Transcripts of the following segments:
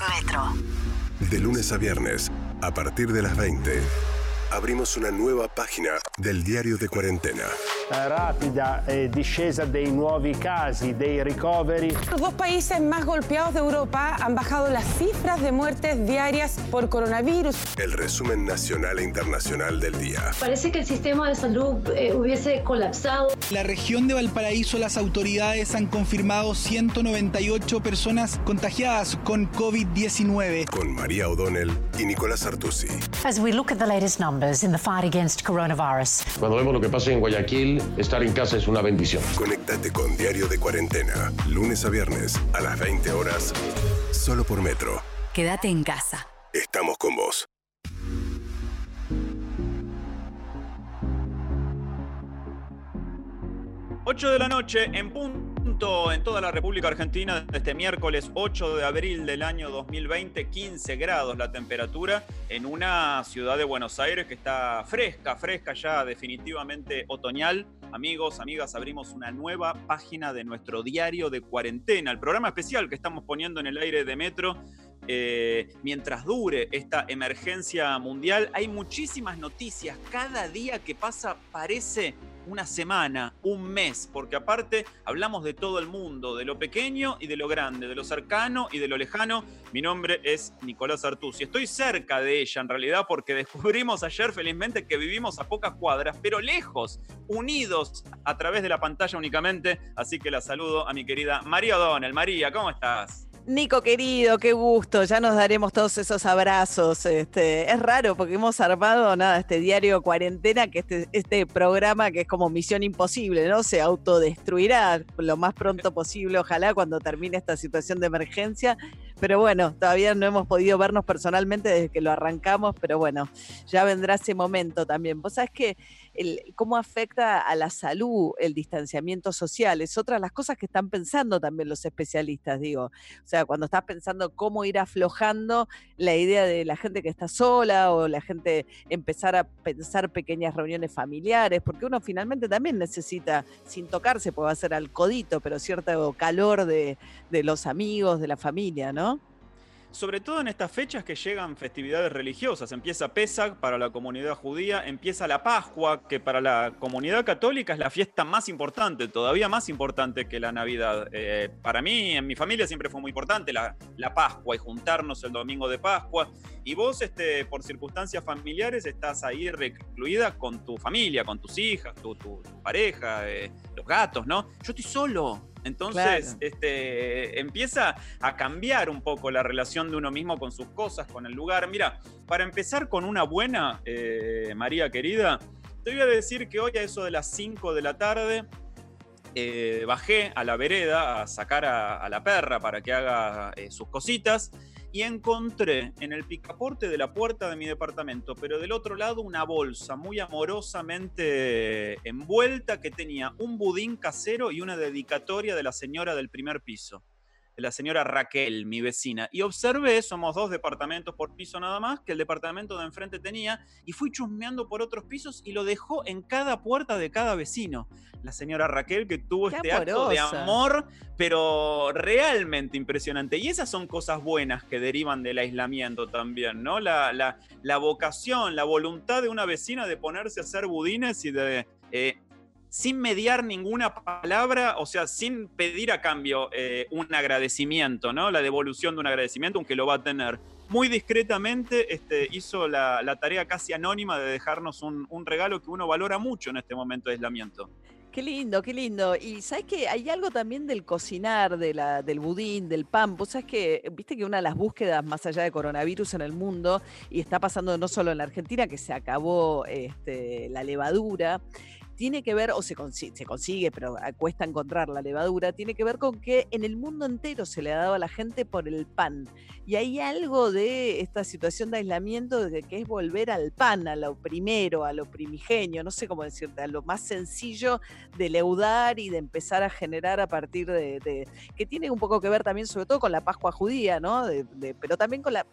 Metro. De lunes a viernes, a partir de las 20, abrimos una nueva página del diario de cuarentena. rapida eh, discesa dei nuovi casi, dei ricoveri. Los dos países más golpeados de Europa han bajado las cifras de muertes diarias por coronavirus. El resumen nacional e internacional del día. Parece que el sistema de salud eh, hubiese colapsado. La región de Valparaíso, las autoridades han confirmado 198 personas contagiadas con COVID-19. Con María O'Donnell y Nicolás Artusi. As we look at the latest numbers in the fight against coronavirus. Cuando vemos lo que pasa en Guayaquil, estar en casa es una bendición. Conectate con Diario de Cuarentena, lunes a viernes a las 20 horas, solo por Metro. Quédate en casa. Estamos con vos. Ocho de la noche en punto en toda la República Argentina este miércoles 8 de abril del año 2020, 15 grados la temperatura en una ciudad de Buenos Aires que está fresca, fresca ya definitivamente otoñal. Amigos, amigas, abrimos una nueva página de nuestro diario de cuarentena, el programa especial que estamos poniendo en el aire de Metro eh, mientras dure esta emergencia mundial. Hay muchísimas noticias. Cada día que pasa parece una semana, un mes, porque aparte hablamos de todo el mundo, de lo pequeño y de lo grande, de lo cercano y de lo lejano. Mi nombre es Nicolás Artusi. Estoy cerca de ella en realidad porque descubrimos ayer felizmente que vivimos a pocas cuadras, pero lejos, unidos a través de la pantalla únicamente. Así que la saludo a mi querida María O'Donnell. María, ¿cómo estás? Nico querido, qué gusto, ya nos daremos todos esos abrazos. Este, es raro porque hemos armado nada, este diario cuarentena, que este, este programa que es como misión imposible, ¿no? Se autodestruirá lo más pronto posible, ojalá cuando termine esta situación de emergencia. Pero bueno, todavía no hemos podido vernos personalmente desde que lo arrancamos, pero bueno, ya vendrá ese momento también. Vos sabés que cómo afecta a la salud el distanciamiento social. Es otra de las cosas que están pensando también los especialistas, digo. O sea, cuando estás pensando cómo ir aflojando la idea de la gente que está sola o la gente empezar a pensar pequeñas reuniones familiares, porque uno finalmente también necesita, sin tocarse, puede hacer al codito, pero cierto calor de, de los amigos, de la familia, ¿no? Sobre todo en estas fechas que llegan festividades religiosas. Empieza Pesach para la comunidad judía, empieza la Pascua, que para la comunidad católica es la fiesta más importante, todavía más importante que la Navidad. Eh, para mí, en mi familia siempre fue muy importante la, la, Pascua y juntarnos el domingo de Pascua. Y vos, este, por circunstancias familiares, estás ahí recluida con tu familia, con tus hijas, tu, tu, pareja, eh, los gatos, ¿no? Yo estoy solo. Entonces, este, empieza a cambiar un poco la relación de uno mismo con sus cosas, con el lugar. Mira, para empezar con una buena, eh, María querida, te voy a decir que hoy a eso de las 5 de la tarde eh, bajé a la vereda a sacar a, a la perra para que haga eh, sus cositas y encontré en el picaporte de la puerta de mi departamento, pero del otro lado una bolsa muy amorosamente envuelta que tenía un budín casero y una dedicatoria de la señora del primer piso de la señora Raquel, mi vecina. Y observé, somos dos departamentos por piso nada más, que el departamento de enfrente tenía, y fui chusmeando por otros pisos y lo dejó en cada puerta de cada vecino. La señora Raquel que tuvo Qué este acto de amor, pero realmente impresionante. Y esas son cosas buenas que derivan del aislamiento también, ¿no? La, la, la vocación, la voluntad de una vecina de ponerse a hacer budines y de... eh, sin mediar ninguna palabra, o sea, sin pedir a cambio eh, un agradecimiento, ¿no? La devolución de un agradecimiento, aunque lo va a tener. Muy discretamente este, hizo la, tarea casi anónima de dejarnos un, regalo que uno valora mucho en este momento de aislamiento. Qué lindo, qué lindo. Y sabes que hay algo también del cocinar, del budín, del pan. Vos sabés que, viste que una de las búsquedas más allá de coronavirus en el mundo, y está pasando no solo en la Argentina, que se acabó este, la levadura, tiene que ver, o se consigue, se consigue, pero cuesta encontrar la levadura, tiene que ver con que en el mundo entero se le ha dado a la gente por el pan. Y hay algo de esta situación de aislamiento de que es volver al pan, a lo primero, a lo primigenio, no sé cómo decirte, a lo más sencillo de leudar y de empezar a generar a partir de, que tiene un poco que ver también sobre todo con la Pascua judía, ¿no? Pero también con la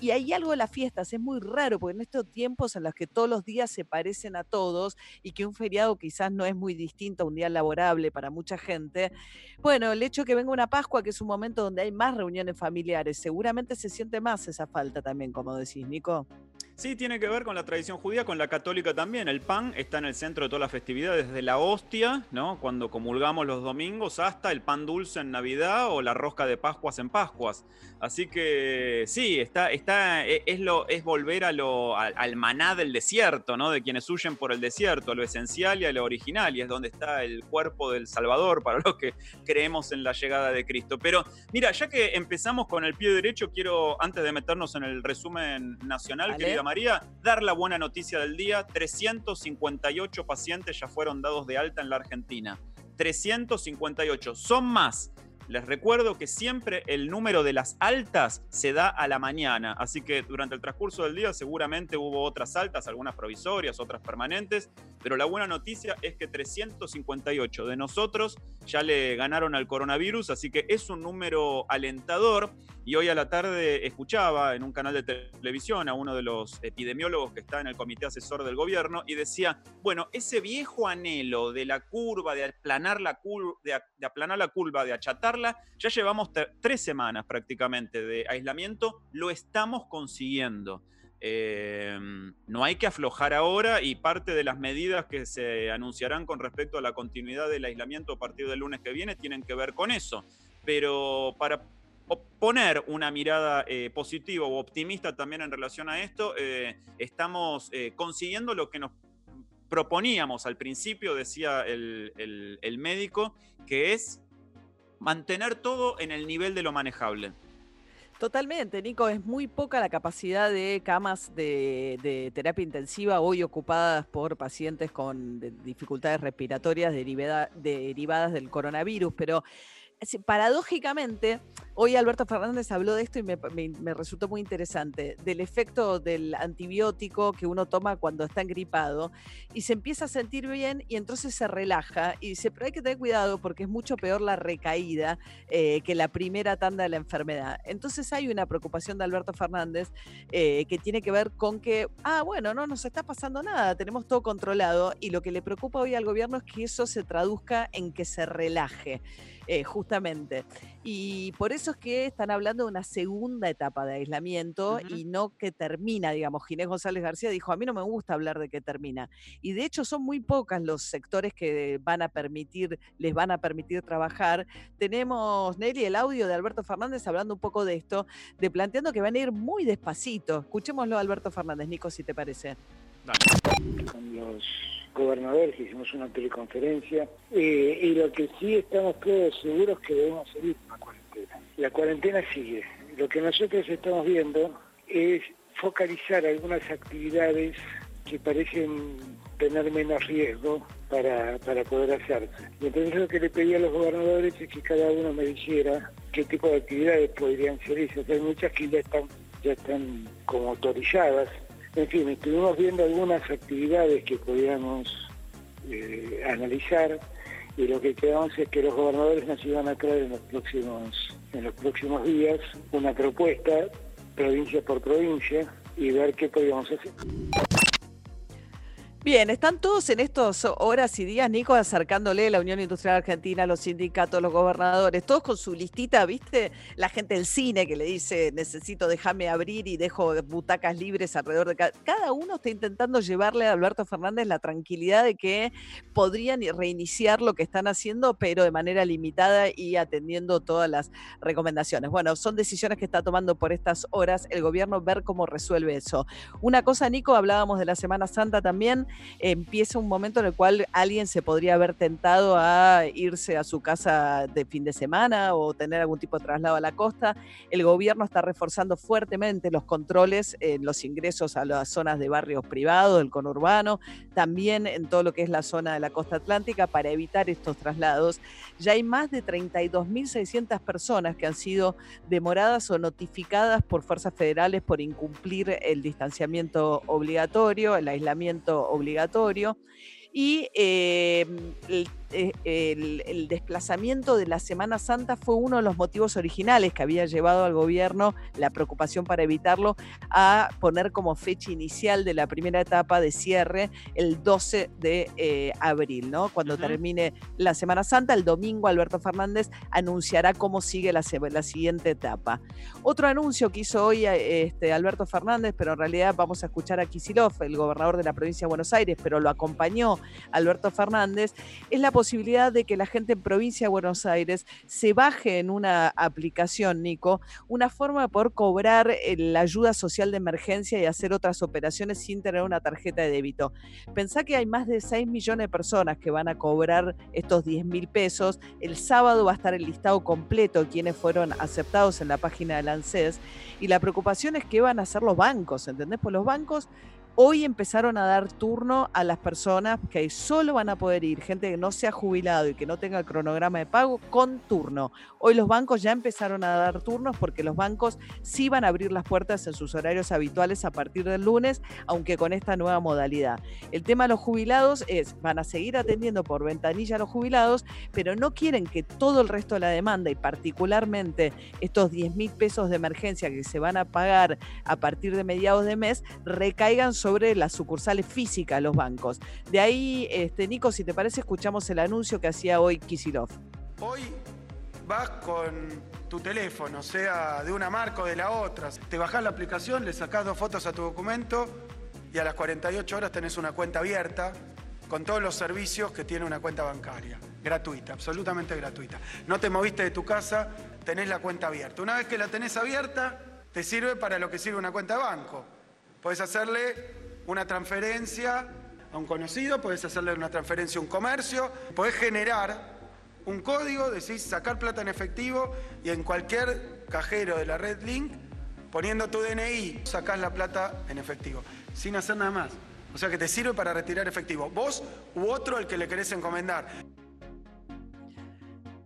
Y hay algo de las fiestas, es muy raro, porque en estos tiempos en los que todos los días se parecen a todos y que un feriado quizás no es muy distinto a un día laborable para mucha gente, bueno, el hecho de que venga una Pascua, que es un momento donde hay más reuniones familiares, seguramente se siente más esa falta también, como decís, Nico. Sí, tiene que ver con la tradición judía, con la católica también. El pan está en el centro de todas las festividades, desde la hostia, ¿no? Cuando comulgamos los domingos, hasta el pan dulce en Navidad o la rosca de Pascuas en Pascuas. Así que sí, está, está, e, es, lo, es volver a lo, al, maná del desierto, ¿no? De quienes huyen por el desierto, a lo esencial y a lo original, y es donde está el cuerpo del Salvador para los que creemos en la llegada de Cristo. Pero mira, ya que empezamos con el pie derecho, quiero, antes de meternos en el resumen nacional, querida María, dar la buena noticia del día. 358 pacientes ya fueron dados de alta en la Argentina. 358. Son más les recuerdo que siempre el número de las altas se da a la mañana, así que durante el transcurso del día seguramente hubo otras altas, algunas provisorias, otras permanentes, pero la buena noticia es que 358 de nosotros ya le ganaron al coronavirus, así que es un número alentador. Y hoy a la tarde escuchaba en un canal de televisión a uno de los epidemiólogos que está en el comité asesor del gobierno y decía, bueno, ese viejo anhelo de la curva, de aplanar la curva, de, aplanar la curva, de achatarla, ya llevamos tres semanas prácticamente de aislamiento, lo estamos consiguiendo. Em, no hay que aflojar ahora y parte de las medidas que se anunciarán con respecto a la continuidad del aislamiento a partir del lunes que viene tienen que ver con eso. Pero para poner una mirada eh, positiva o optimista también en relación a esto, eh, estamos eh, consiguiendo lo que nos proponíamos al principio, decía el médico, que es mantener todo en el nivel de lo manejable. Totalmente, Nico, es muy poca la capacidad de camas de, terapia intensiva hoy ocupadas por pacientes con dificultades respiratorias derivadas del coronavirus, pero paradójicamente, hoy Alberto Fernández habló de esto y me, resultó muy interesante, del efecto del antibiótico que uno toma cuando está engripado y se empieza a sentir bien y entonces se relaja y dice, pero hay que tener cuidado porque es mucho peor la recaída eh, que la primera tanda de la enfermedad. Entonces hay una preocupación de Alberto Fernández eh, que tiene que ver con que, ah, bueno, no nos está pasando nada, tenemos todo controlado y lo que le preocupa hoy al gobierno es que eso se traduzca en que se relaje. Eh, justamente. Y por eso es que están hablando de una segunda etapa de aislamiento y no que termina, digamos. Ginés González García dijo, a mí no me gusta hablar de que termina. Y de hecho son muy pocas los sectores que van a permitir, les van a permitir trabajar. Tenemos, Nelly, el audio de Alberto Fernández hablando un poco de esto, de planteando que van a ir muy despacito. Escuchémoslo, Alberto Fernández, Nico, si te parece. Con los gobernadores hicimos una teleconferencia eh, y lo que sí estamos todos seguros que debemos seguir la cuarentena. La cuarentena sigue. Lo que nosotros estamos viendo es focalizar algunas actividades que parecen tener menos riesgo para, poder hacerse. Y entonces lo que le pedí a los gobernadores es que cada uno me dijera qué tipo de actividades podrían ser esas. Hay muchas que ya están, ya están como autorizadas, en fin, estuvimos viendo algunas actividades que podíamos eh, analizar y lo que quedamos es que los gobernadores nos iban a traer en los próximos, en los próximos días una propuesta provincia por provincia y ver qué podíamos hacer. Bien, están todos en estas horas y días, Nico, acercándole la Unión Industrial Argentina, los sindicatos, los gobernadores, todos con su listita, ¿viste? La gente del cine que le dice, necesito, déjame abrir y dejo butacas libres alrededor de cada... Cada uno está intentando llevarle a Alberto Fernández la tranquilidad de que podrían reiniciar lo que están haciendo, pero de manera limitada y atendiendo todas las recomendaciones. Bueno, son decisiones que está tomando por estas horas el gobierno, ver cómo resuelve eso. Una cosa, Nico, hablábamos de la Semana Santa también empieza un momento en el cual alguien se podría haber tentado a irse a su casa de fin de semana o tener algún tipo de traslado a la costa. El gobierno está reforzando fuertemente los controles en los ingresos a las zonas de barrios privados, del conurbano, también en todo lo que es la zona de la costa atlántica para evitar estos traslados. Ya hay más de 32.600 personas que han sido demoradas o notificadas por fuerzas federales por incumplir el distanciamiento obligatorio, el aislamiento obligatorio obligatorio. Y em, eh, el, el desplazamiento de la Semana Santa fue uno de los motivos originales que había llevado al gobierno la preocupación para evitarlo a poner como fecha inicial de la primera etapa de cierre el 12 de eh, abril, ¿no? Cuando termine la Semana Santa, el domingo Alberto Fernández anunciará cómo sigue la, la siguiente etapa. Otro anuncio que hizo hoy eh, este, Alberto Fernández, pero en realidad vamos a escuchar a Kisilov, el gobernador de la provincia de Buenos Aires, pero lo acompañó Alberto Fernández, es la posibilidad de que la gente en provincia de Buenos Aires se baje en una aplicación, Nico, una forma de poder cobrar eh, la ayuda social de emergencia y hacer otras operaciones sin tener una tarjeta de débito. Pensá que hay más de 6 millones de personas que van a cobrar estos 10 mil pesos. El sábado va a estar el listado completo quienes fueron aceptados en la página del ANSES. Y la preocupación es qué van a hacer los bancos, ¿entendés? Pues los bancos hoy empezaron a dar turno a las personas que solo van a poder ir, gente que no se ha jubilado y que no tenga cronograma de pago, con turno. Hoy los bancos ya empezaron a dar turnos porque los bancos sí van a abrir las puertas en sus horarios habituales a partir del lunes, aunque con esta nueva modalidad. El tema de los jubilados es, van a seguir atendiendo por ventanilla a los jubilados, pero no quieren que todo el resto de la demanda y particularmente estos 10 mil pesos de emergencia que se van a pagar a partir de mediados de mes recaigan sobre las sucursales físicas los bancos. De ahí, este, Nico, si te parece, escuchamos el anuncio que hacía hoy Kisilov. Hoy vas con tu teléfono, sea de una marca o de la otra. Te bajás la aplicación, le sacás dos fotos a tu documento y a las 48 horas tenés una cuenta abierta con todos los servicios que tiene una cuenta bancaria. Gratuita, absolutamente gratuita. No te moviste de tu casa, tenés la cuenta abierta. Una vez que la tenés abierta, te sirve para lo que sirve una cuenta de banco. Puedes hacerle una transferencia a un conocido, puedes hacerle una transferencia a un comercio, puedes generar un código, decís sacar plata en efectivo y en cualquier cajero de la red Link, poniendo tu DNI, sacás la plata en efectivo, sin hacer nada más. O sea que te sirve para retirar efectivo. Vos u otro el que le querés encomendar.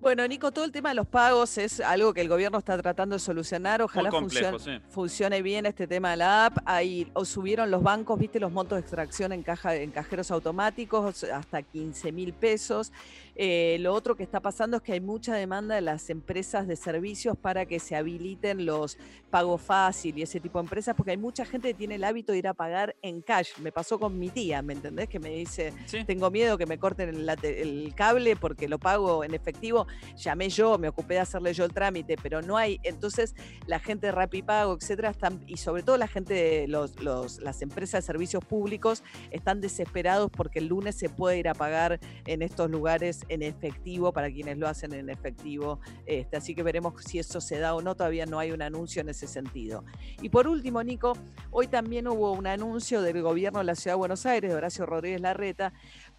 Bueno, Nico, todo el tema de los pagos es algo que el gobierno está tratando de solucionar. Ojalá complejo, funcione, sí. funcione bien este tema de la app. Ahí o subieron los bancos, viste, los montos de extracción en, caja, en cajeros automáticos hasta 15 mil pesos. Eh, lo otro que está pasando es que hay mucha demanda de las empresas de servicios para que se habiliten los pagos fácil y ese tipo de empresas, porque hay mucha gente que tiene el hábito de ir a pagar en cash. Me pasó con mi tía, ¿me entendés? Que me dice, Sí. tengo miedo que me corten el cable porque lo pago en efectivo. Llamé yo, me ocupé de hacerle yo el trámite, pero no hay. Entonces, la gente de Rapipago, etcétera, están, y sobre todo la gente de los, los- las empresas de servicios públicos están desesperados porque el lunes se puede ir a pagar en estos lugares en efectivo para quienes lo hacen en efectivo. Este, así que veremos si eso se da o no. Todavía no hay un anuncio en ese sentido. Y por último, Nico, hoy también hubo un anuncio del gobierno de la Ciudad de Buenos Aires, de Horacio Rodríguez Larreta,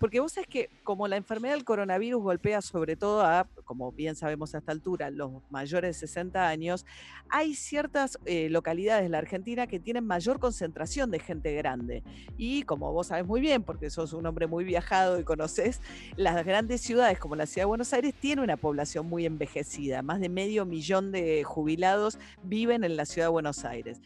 porque vos sabés que como la enfermedad del coronavirus golpea sobre todo a, como bien sabemos a esta altura, los mayores de 60 años, hay ciertas eh, localidades de la Argentina que tienen mayor concentración de gente grande. Y como vos sabés muy bien, porque sos un hombre muy viajado y conoces, las grandes ciudades como la Ciudad de Buenos Aires tienen una población muy envejecida. Más de medio millón de jubilados viven en la Ciudad de Buenos Aires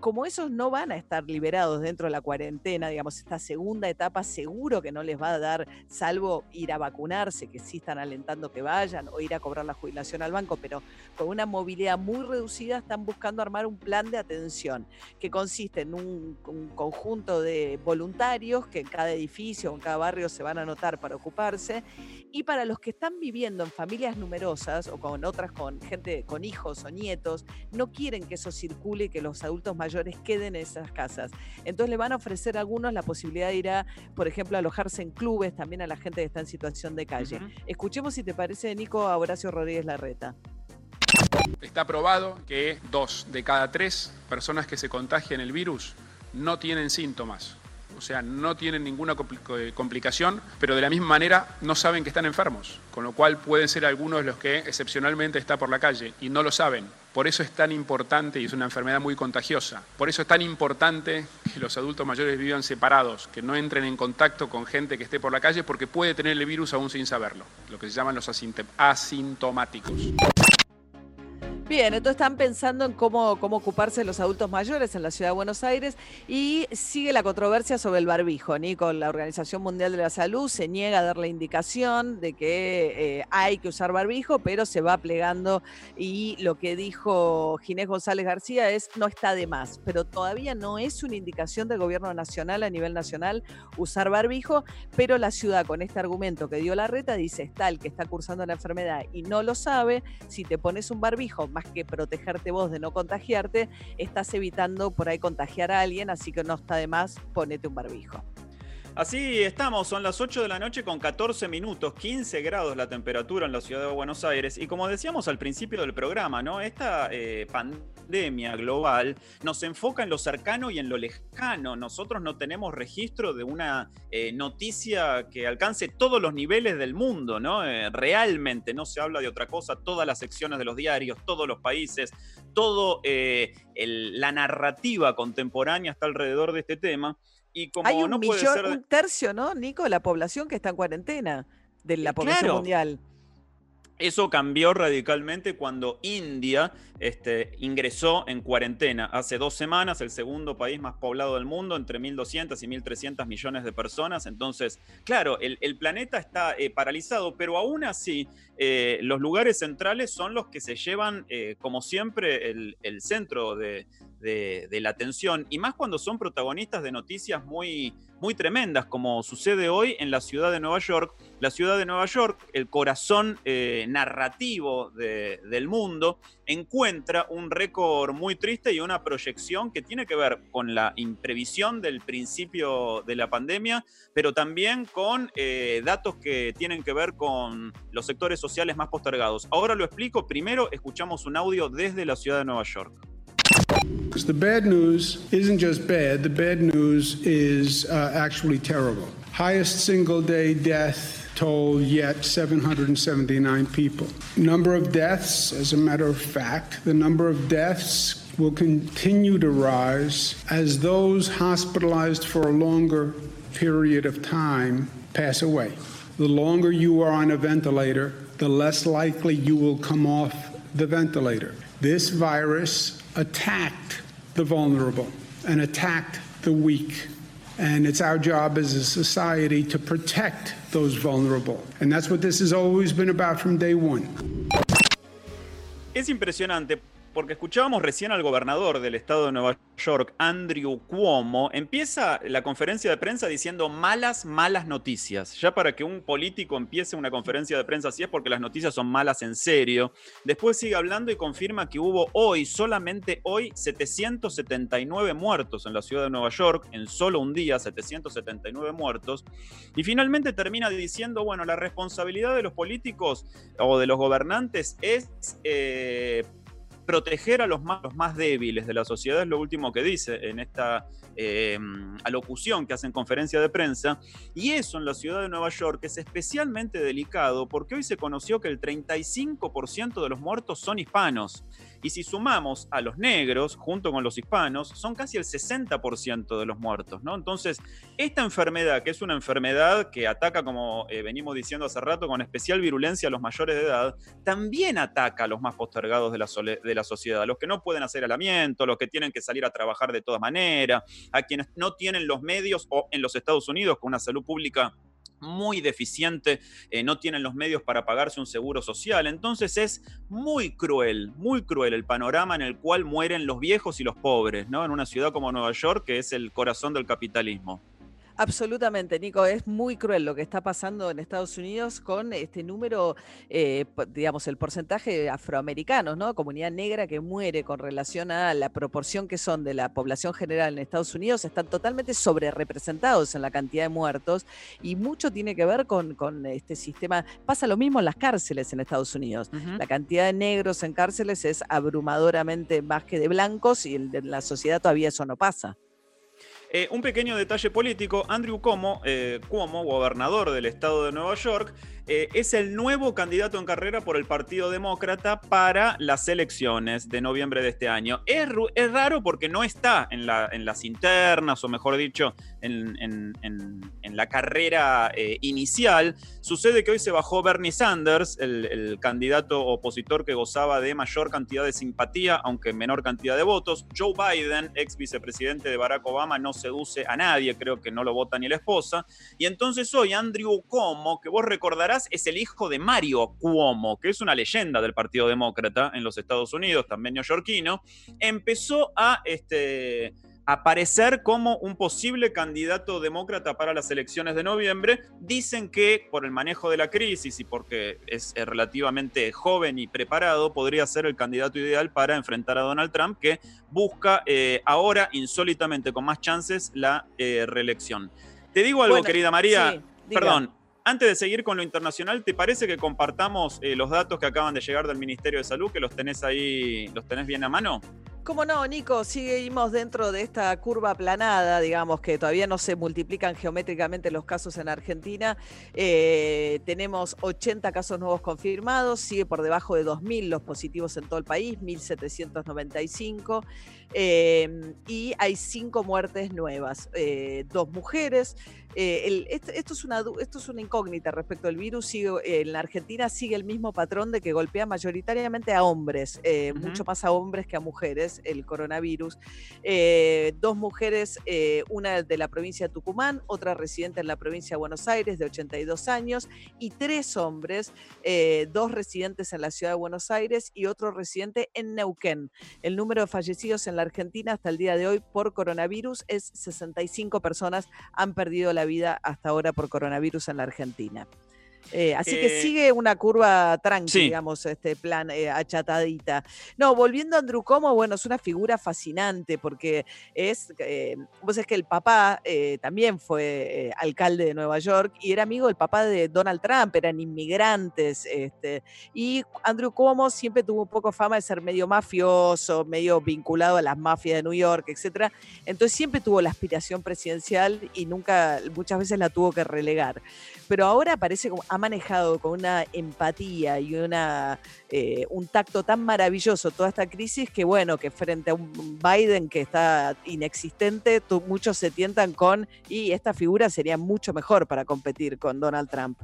como esos no van a estar liberados dentro de la cuarentena, digamos, esta segunda etapa seguro que no les va a dar, salvo ir a vacunarse, que sí están alentando que vayan, o ir a cobrar la jubilación al banco, pero con una movilidad muy reducida están buscando armar un plan de atención que consiste en un, un conjunto de voluntarios que en cada edificio o en cada barrio se van a anotar para ocuparse. Y para los que están viviendo en familias numerosas o con otras, con gente con hijos o nietos, no quieren que eso circule que los adultos mayores queden en esas casas. Entonces le van a ofrecer a algunos la posibilidad de ir a, por ejemplo, alojarse en clubes, también a la gente que está en situación de calle. Escuchemos si te parece, Nico, a Horacio Rodríguez Larreta. Está probado que dos de cada tres personas que se contagian el virus no tienen síntomas. O sea, no tienen ninguna compli- eh, complicación, pero de la misma manera no saben que están enfermos, con lo cual pueden ser algunos los que excepcionalmente están por la calle y no lo saben. Por eso es tan importante, y es una enfermedad muy contagiosa, por eso es tan importante que los adultos mayores vivan separados, que no entren en contacto con gente que esté por la calle porque puede tener el virus aún sin saberlo, lo que se llaman los asintomáticos. Bien, entonces están pensando en cómo, cómo ocuparse de los adultos mayores en la ciudad de Buenos Aires y sigue la controversia sobre el barbijo. Nico, la Organización Mundial de la Salud se niega a dar la indicación de que eh, hay que usar barbijo, pero se va plegando y lo que dijo Ginés González García es no está de más, pero todavía no es una indicación del gobierno nacional a nivel nacional usar barbijo, pero la ciudad con este argumento que dio la reta dice está el que está cursando la enfermedad y no lo sabe, si te pones un barbijo que protegerte vos de no contagiarte, estás evitando por ahí contagiar a alguien, así que no está de más, ponete un barbijo. Así estamos, son las 8 de la noche con 14 minutos, 15 grados la temperatura en la ciudad de Buenos Aires. Y como decíamos al principio del programa, ¿no? Esta eh, pandemia global nos enfoca en lo cercano y en lo lejano. Nosotros no tenemos registro de una eh, noticia que alcance todos los niveles del mundo, ¿no? Eh, realmente no se habla de otra cosa, todas las secciones de los diarios, todos los países, todo la narrativa contemporánea está alrededor de este tema. Y como Hay un no puede millón, ser un tercio, ¿no, Nico, de la población que está en cuarentena, de la población claro. mundial. Eso cambió radicalmente cuando India este, ingresó en cuarentena hace dos semanas, el segundo país más poblado del mundo, entre 1.200 y 1.300 millones de personas. Entonces, claro, el, el planeta está eh, paralizado, pero aún así eh, los lugares centrales son los que se llevan, eh, como siempre, el, el centro de, de- la atención, y más cuando son protagonistas de noticias muy, muy tremendas, como sucede hoy en la ciudad de Nueva York. La ciudad de Nueva York, el corazón eh, narrativo de- del mundo, encuentra un récord muy triste y una proyección que tiene que ver con la imprevisión del principio de la pandemia, pero también con eh, datos que tienen que ver con los sectores sociales más postergados. Ahora lo explico. Primero escuchamos un audio desde la ciudad de Nueva York. Because the bad news isn't just bad, the bad news is uh, actually terrible. Highest single day death toll yet 779 people. Number of deaths, as a matter of fact, the number of deaths will continue to rise as those hospitalized for a longer period of time pass away. The longer you are on a ventilator, the less likely you will come off the ventilator. This virus attacked the vulnerable and attacked the weak. And it's our job as a society to protect those vulnerable. And that's what this has always been about from day one. Es impresionante porque escuchábamos recién al gobernador del estado de Nueva York, Andrew Cuomo, empieza la conferencia de prensa diciendo malas, malas noticias. Ya para que un político empiece una conferencia de prensa así es porque las noticias son malas en serio. Después sigue hablando y confirma que hubo hoy, solamente hoy, 779 muertos en la ciudad de Nueva York, en solo un día, 779 muertos. Y finalmente termina diciendo, bueno, la responsabilidad de los políticos o de los gobernantes es eh, proteger a los más, débiles de la sociedad, es lo último que dice en esta eh, alocución que hace en conferencia de prensa. Y eso en la ciudad de Nueva York es especialmente delicado porque hoy se conoció que el 35% de los muertos son hispanos. Y si sumamos a los negros junto con los hispanos, son casi el 60% de los muertos, ¿no? Entonces, esta enfermedad, que es una enfermedad que ataca, como eh, venimos diciendo hace rato, con especial virulencia a los mayores de edad, también ataca a los más postergados de la, de la sociedad, a los que no pueden hacer alamiento, los que tienen que salir a trabajar de todas maneras, a quienes no tienen los medios o en los Estados Unidos con una salud pública muy deficiente, eh, no tienen los medios para pagarse un seguro social. Entonces es muy cruel, muy cruel el panorama en el cual mueren los viejos y los pobres, ¿no? En una ciudad como Nueva York, que es el corazón del capitalismo. Absolutamente, Nico. Es muy cruel lo que está pasando en Estados Unidos con este número, eh, digamos, el porcentaje de afroamericanos, ¿no? Comunidad negra que muere con relación a la proporción que son de la población general en Estados Unidos, están totalmente sobre representados en la cantidad de muertos y mucho tiene que ver con, con este sistema. Pasa lo mismo en las cárceles en Estados Unidos. La cantidad de negros en cárceles es abrumadoramente más que de blancos y en la sociedad todavía eso no pasa. Eh, un pequeño detalle político, Andrew Cuomo, eh, Cuomo, gobernador del estado de Nueva York, eh, es el nuevo candidato en carrera por el Partido Demócrata para las elecciones de noviembre de este año. Es, es raro porque no está en, la, en, las internas, o mejor dicho, en, la carrera eh, inicial. Sucede que hoy se bajó Bernie Sanders, el, el candidato opositor que gozaba de mayor cantidad de simpatía, aunque menor cantidad de votos. Joe Biden, ex vicepresidente de Barack Obama, no seduce a nadie, creo que no lo vota ni la esposa. Y entonces hoy Andrew Cuomo, que vos recordarás, es el hijo de Mario Cuomo, que es una leyenda del Partido Demócrata en los Estados Unidos, también neoyorquino, empezó a este, aparecer como un posible candidato demócrata para las elecciones de noviembre. Dicen que por el manejo de la crisis y porque es relativamente joven y preparado, podría ser el candidato ideal para enfrentar a Donald Trump, que busca eh, ahora insólitamente con más chances la eh, reelección. Te digo algo, querida María. Perdón, antes de seguir con lo internacional, ¿te parece que compartamos eh, los datos que acaban de llegar del Ministerio de Salud, que los tenés ahí, los tenés bien a mano? ¿Cómo no, Nico? Seguimos dentro de esta curva aplanada, digamos que todavía no se multiplican geométricamente los casos en Argentina. Eh, tenemos 80 casos nuevos confirmados, sigue por debajo de 2.000 los positivos en todo el país, 1.795. Eh, y hay cinco muertes nuevas, eh, dos mujeres. esto, es una, esto es una incógnita respecto al virus. Sigue, en la Argentina sigue el mismo patrón de que golpea mayoritariamente a hombres, mucho más a hombres que a mujeres el coronavirus. Eh, dos mujeres, eh, una de la provincia de Tucumán, otra residente en la provincia de Buenos Aires de 82 años, y tres hombres, eh, dos residentes en la ciudad de Buenos Aires y otro residente en Neuquén. El número de fallecidos en la Argentina hasta el día de hoy por coronavirus es 65 personas han perdido la vida hasta ahora por coronavirus en la Argentina. Eh, así que eh, sigue una curva tranqui, digamos, este plan eh, achatadita. No, volviendo a Andrew Como, bueno, es una figura fascinante porque es, vos es que el papá también fue alcalde de Nueva York y era amigo del papá de Donald Trump, eran inmigrantes. Este, y Andrew Como siempre tuvo un poco fama de ser medio mafioso, medio vinculado a las mafias de New York, etc. Entonces siempre tuvo la aspiración presidencial y nunca, muchas veces la tuvo que relegar. Pero ahora parece como ha manejado con una empatía y una, eh, un tacto tan maravilloso toda esta crisis que bueno, que frente a un Biden que está inexistente, muchos se tientan con, y esta figura sería mucho mejor para competir con Donald Trump.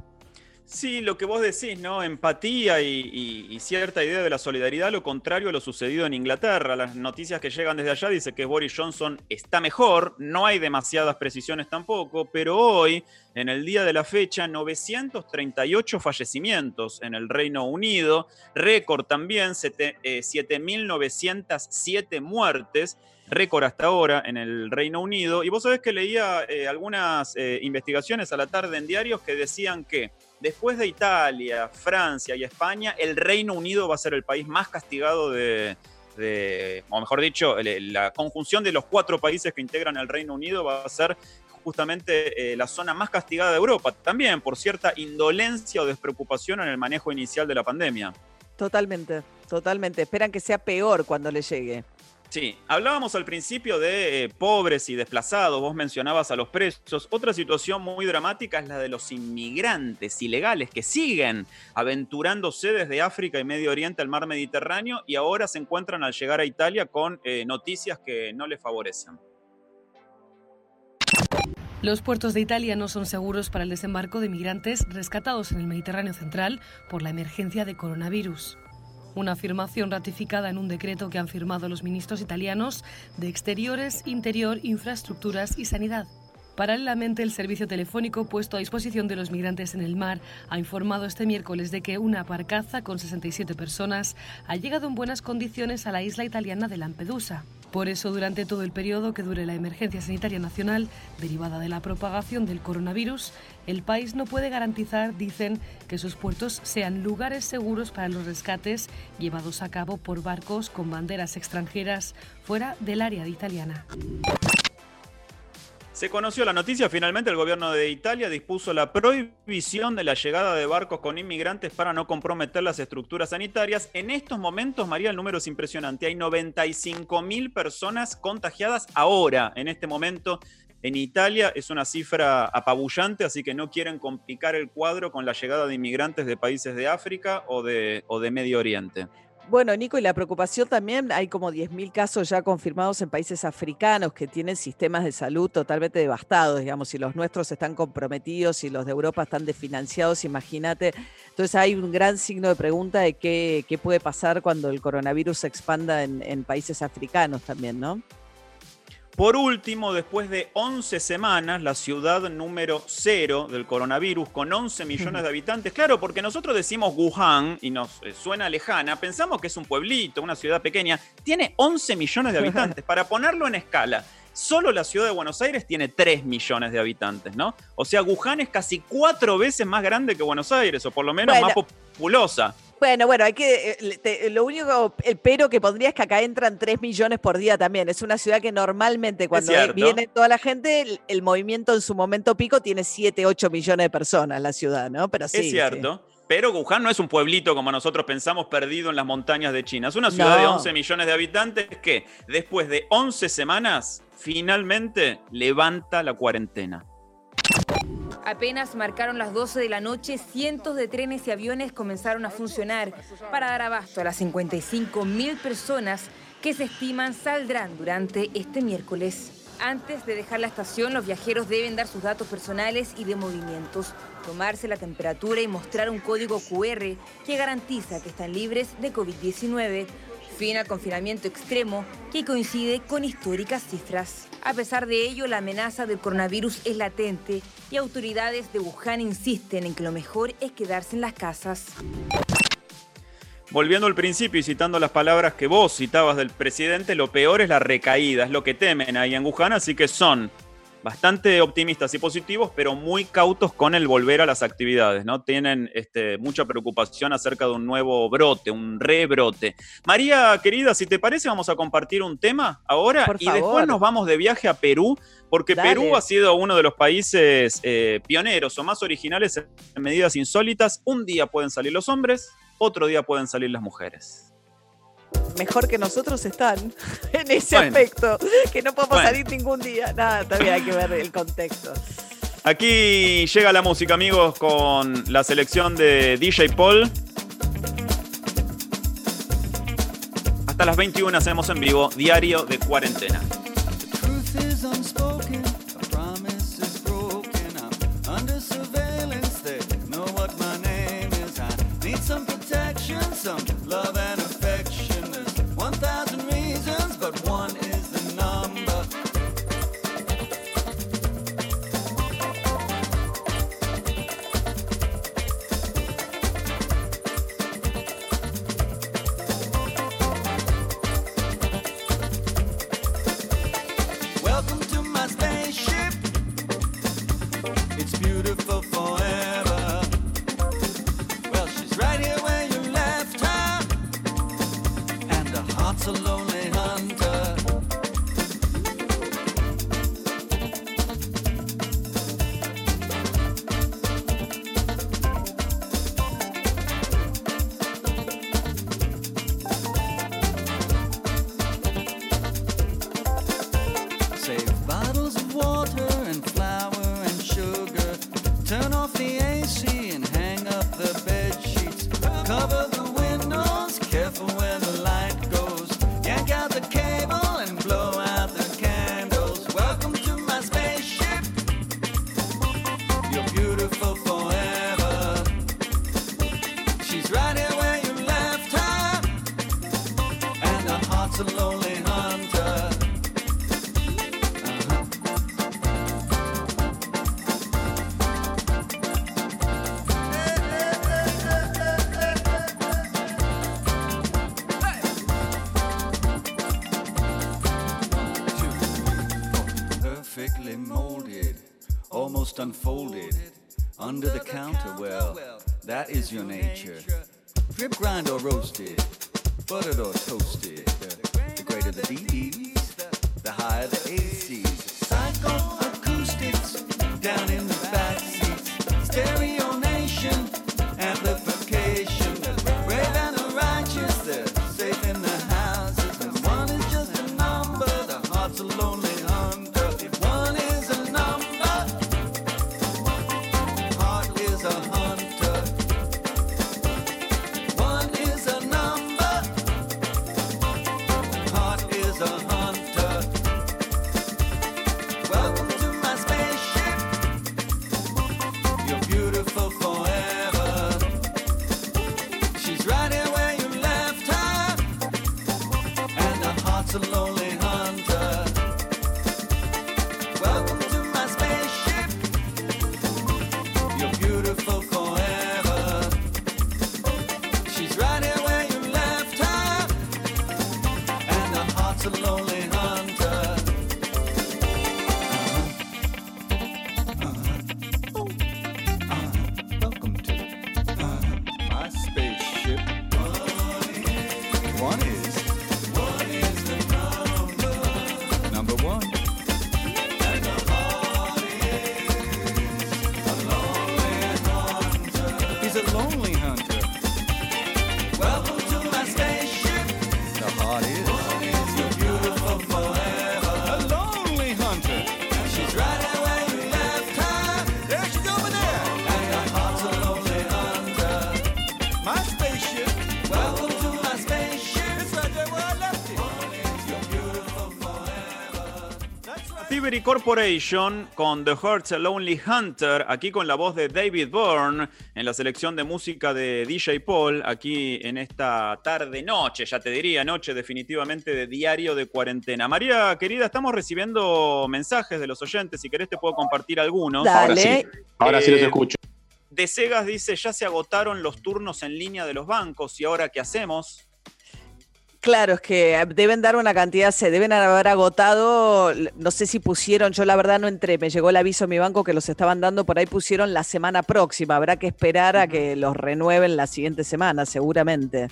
Sí, lo que vos decís, ¿no? Empatía y, cierta idea de la solidaridad, lo contrario a lo sucedido en Inglaterra. Las noticias que llegan desde allá dicen que Boris Johnson está mejor, no hay demasiadas precisiones tampoco, pero hoy, en el día de la fecha, 938 fallecimientos en el Reino Unido, récord también, 7.907 eh, muertes récord hasta ahora en el Reino Unido. Y vos sabés que leía eh, algunas eh, investigaciones a la tarde en diarios que decían que después de Italia, Francia y España, el Reino Unido va a ser el país más castigado de, o mejor dicho, la conjunción de los cuatro países que integran el Reino Unido va a ser justamente eh, la zona más castigada de Europa, también por cierta indolencia o despreocupación en el manejo inicial de la pandemia. Totalmente, totalmente. Esperan que sea peor cuando le llegue. Sí, hablábamos al principio de eh, pobres y desplazados, vos mencionabas a los presos. Otra situación muy dramática es la de los inmigrantes ilegales que siguen aventurándose desde África y Medio Oriente al mar Mediterráneo y ahora se encuentran al llegar a Italia con eh, noticias que no les favorecen. Los puertos de Italia no son seguros para el desembarco de migrantes rescatados en el Mediterráneo central por la emergencia de coronavirus una afirmación ratificada en un decreto que han firmado los ministros italianos de Exteriores, Interior, Infraestructuras y Sanidad. Paralelamente, el servicio telefónico puesto a disposición de los migrantes en el mar ha informado este miércoles de que una barcaza con 67 personas ha llegado en buenas condiciones a la isla italiana de Lampedusa. Por eso, durante todo el periodo que dure la emergencia sanitaria nacional derivada de la propagación del coronavirus, el país no puede garantizar, dicen, que sus puertos sean lugares seguros para los rescates llevados a cabo por barcos con banderas extranjeras fuera del área italiana. Se conoció la noticia, finalmente el gobierno de Italia dispuso la prohibición de la llegada de barcos con inmigrantes para no comprometer las estructuras sanitarias. En estos momentos, María, el número es impresionante. Hay 95 mil personas contagiadas ahora, en este momento, En Italia es una cifra apabullante, así que no quieren complicar el cuadro con la llegada de inmigrantes de países de África o de, Medio Oriente. Bueno, Nico, y la preocupación también, hay como 10.000 casos ya confirmados en países africanos que tienen sistemas de salud totalmente devastados, digamos, si los nuestros están comprometidos, y los de Europa están desfinanciados, imagínate. Entonces hay un gran signo de pregunta de qué, qué puede pasar cuando el coronavirus se expanda en, en países africanos también, ¿no? Por último, después de 11 semanas, la ciudad número cero del coronavirus, con 11 millones de habitantes, claro, porque nosotros decimos Wuhan y nos eh, suena lejana, pensamos que es un pueblito, una ciudad pequeña, tiene 11 millones de habitantes. Para ponerlo en escala, solo la ciudad de Buenos Aires tiene 3 millones de habitantes, ¿no? O sea, Wuhan es casi cuatro veces más grande que Buenos Aires, o por lo menos Bueno. más populosa. Bueno, bueno, hay que. eh, te- lo único, el pero que pondría es que acá entran 3 millones por día también. Es una ciudad que normalmente cuando viene toda la gente, el, el movimiento en su momento pico tiene 7, 8 millones de personas la ciudad, ¿no? Pero sí. es cierto. Pero Wuhan no es un pueblito como nosotros pensamos perdido en las montañas de China. Es una ciudad de No. 11 millones de habitantes que después de 11 semanas finalmente levanta la cuarentena. Apenas marcaron las 12 de la noche, cientos de trenes y aviones comenzaron a funcionar para dar abasto a las 55 mil personas que se estiman saldrán durante este miércoles. Antes de dejar la estación, los viajeros deben dar sus datos personales y de movimientos, tomarse la temperatura y mostrar un código QR que garantiza que están libres de COVID-19. Fin al confinamiento extremo que coincide con históricas cifras. A pesar de ello, la amenaza del coronavirus es latente y autoridades de Wuhan insisten en que lo mejor es quedarse en las casas. Volviendo al principio y citando las palabras que vos citabas del presidente, lo peor es la recaída, es lo que temen ahí en Wuhan, así que son bastante optimistas y positivos, pero muy cautos con el volver a las actividades, ¿no? Tienen este, mucha preocupación acerca de un nuevo brote, un rebrote. María, querida, si te parece, vamos a compartir un tema ahora Por y favor. después nos vamos de viaje a Perú, porque Dale. Perú ha sido uno de los países eh, pioneros o más originales en medidas insólitas. Un día pueden salir los hombres, otro día pueden salir las mujeres. Mejor que nosotros están en ese Bueno. aspecto, que no podemos Bueno. salir ningún día. Nada, también hay que ver el contexto. Aquí llega la música, amigos, con la selección de DJ Paul. Hasta las 21 hacemos en vivo Diario de Cuarentena. Truth is unspoken, nature. Corporation con The Heart's a Lonely Hunter, aquí con la voz de David Byrne en la selección de música de DJ Paul, aquí en esta tarde, noche, ya te diría, noche definitivamente de diario de cuarentena. María, querida, estamos recibiendo mensajes de los oyentes, si querés te puedo compartir algunos. Dale. Ahora sí, ahora sí los Eh, escucho. De Segas dice, ya se agotaron los turnos en línea de los bancos y ahora qué hacemos. Claro, es que deben dar una cantidad, se deben haber agotado, no sé si pusieron, yo la verdad no entré, me llegó el aviso a mi banco que los estaban dando, por ahí pusieron la semana próxima, habrá que esperar a que los renueven la siguiente semana, seguramente.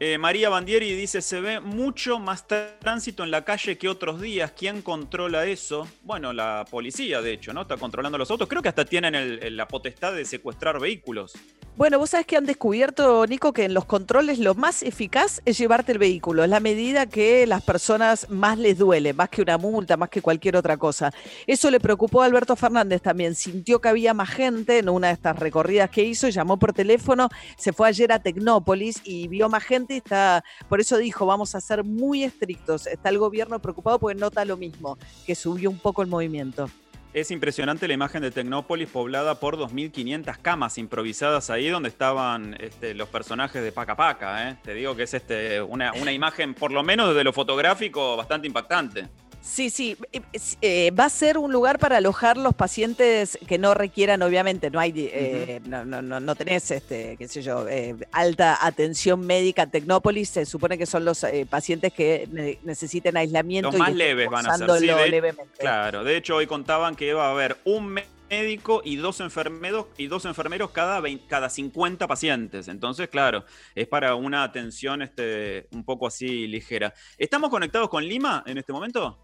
Eh, María Bandieri dice, se ve mucho más tránsito en la calle que otros días. ¿Quién controla eso? Bueno, la policía, de hecho, ¿no? Está controlando los autos. Creo que hasta tienen el- el- la potestad de secuestrar vehículos. Bueno, vos sabés que han descubierto, Nico, que en los controles lo más eficaz es llevarte el vehículo. Es la medida que las personas más les duele, más que una multa, más que cualquier otra cosa. Eso le preocupó a Alberto Fernández también. Sintió que había más gente en una de estas recorridas que hizo, llamó por teléfono, se fue ayer a Tecnópolis y vio más gente y está, por eso dijo, vamos a ser muy estrictos. Está el gobierno preocupado porque nota lo mismo, que subió un poco el movimiento. Es impresionante la imagen de Tecnópolis poblada por 2.500 camas improvisadas ahí donde estaban este, los personajes de Paca Paca. ¿eh? Te digo que es este, una, una imagen, por lo menos desde lo fotográfico, bastante impactante. Sí, sí, eh, eh, va a ser un lugar para alojar los pacientes que no requieran, obviamente, no hay, eh, no, no, no, no tenés, este, qué sé yo, eh, alta atención médica en Tecnópolis, se supone que son los eh, pacientes que ne- necesiten aislamiento. Los y más estén leves van a ser. sí, de- levemente. Claro, de hecho hoy contaban que iba a haber un médico y dos enfermeros y dos enfermeros cada, 20 cada 50 pacientes. Entonces, claro, es para una atención este, un poco así ligera. ¿Estamos conectados con Lima en este momento?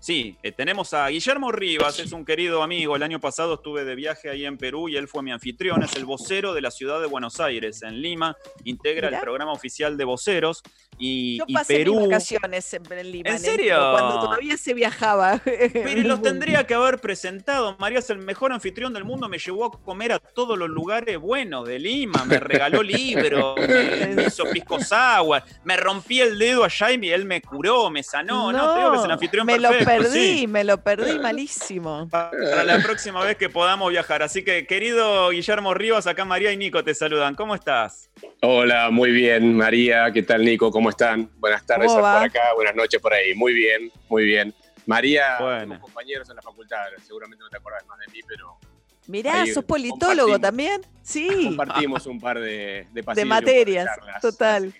Sí, eh, tenemos a Guillermo Rivas, es un querido amigo. El año pasado estuve de viaje ahí en Perú y él fue mi anfitrión. Es el vocero de la ciudad de Buenos Aires, en Lima. Integra Mirá. el programa oficial de voceros. Y, Yo y pasé Perú. mis vacaciones en, Lima. ¿En serio? Cuando todavía se viajaba. Pero los tendría que haber presentado. María es el mejor anfitrión del mundo. Me llevó a comer a todos los lugares buenos de Lima. Me regaló libros, me, me hizo piscos agua. Me rompí el dedo allá y él me curó, me sanó. No, te digo que es el lo perfecto, perdí, sí. me lo perdí malísimo. Para la próxima vez que podamos viajar. Así que, querido Guillermo Rivas, acá María y Nico te saludan. ¿Cómo estás? Hola, muy bien, María. ¿Qué tal, Nico? ¿Cómo están? Buenas tardes ¿Cómo por acá, buenas noches por ahí. Muy bien, muy bien. María, Bueno. somos compañeros en la facultad, seguramente no te acordás más de mí, pero Mirá, Ahí sos politólogo también. Sí. compartimos un par de, de de de materias, charlas. total.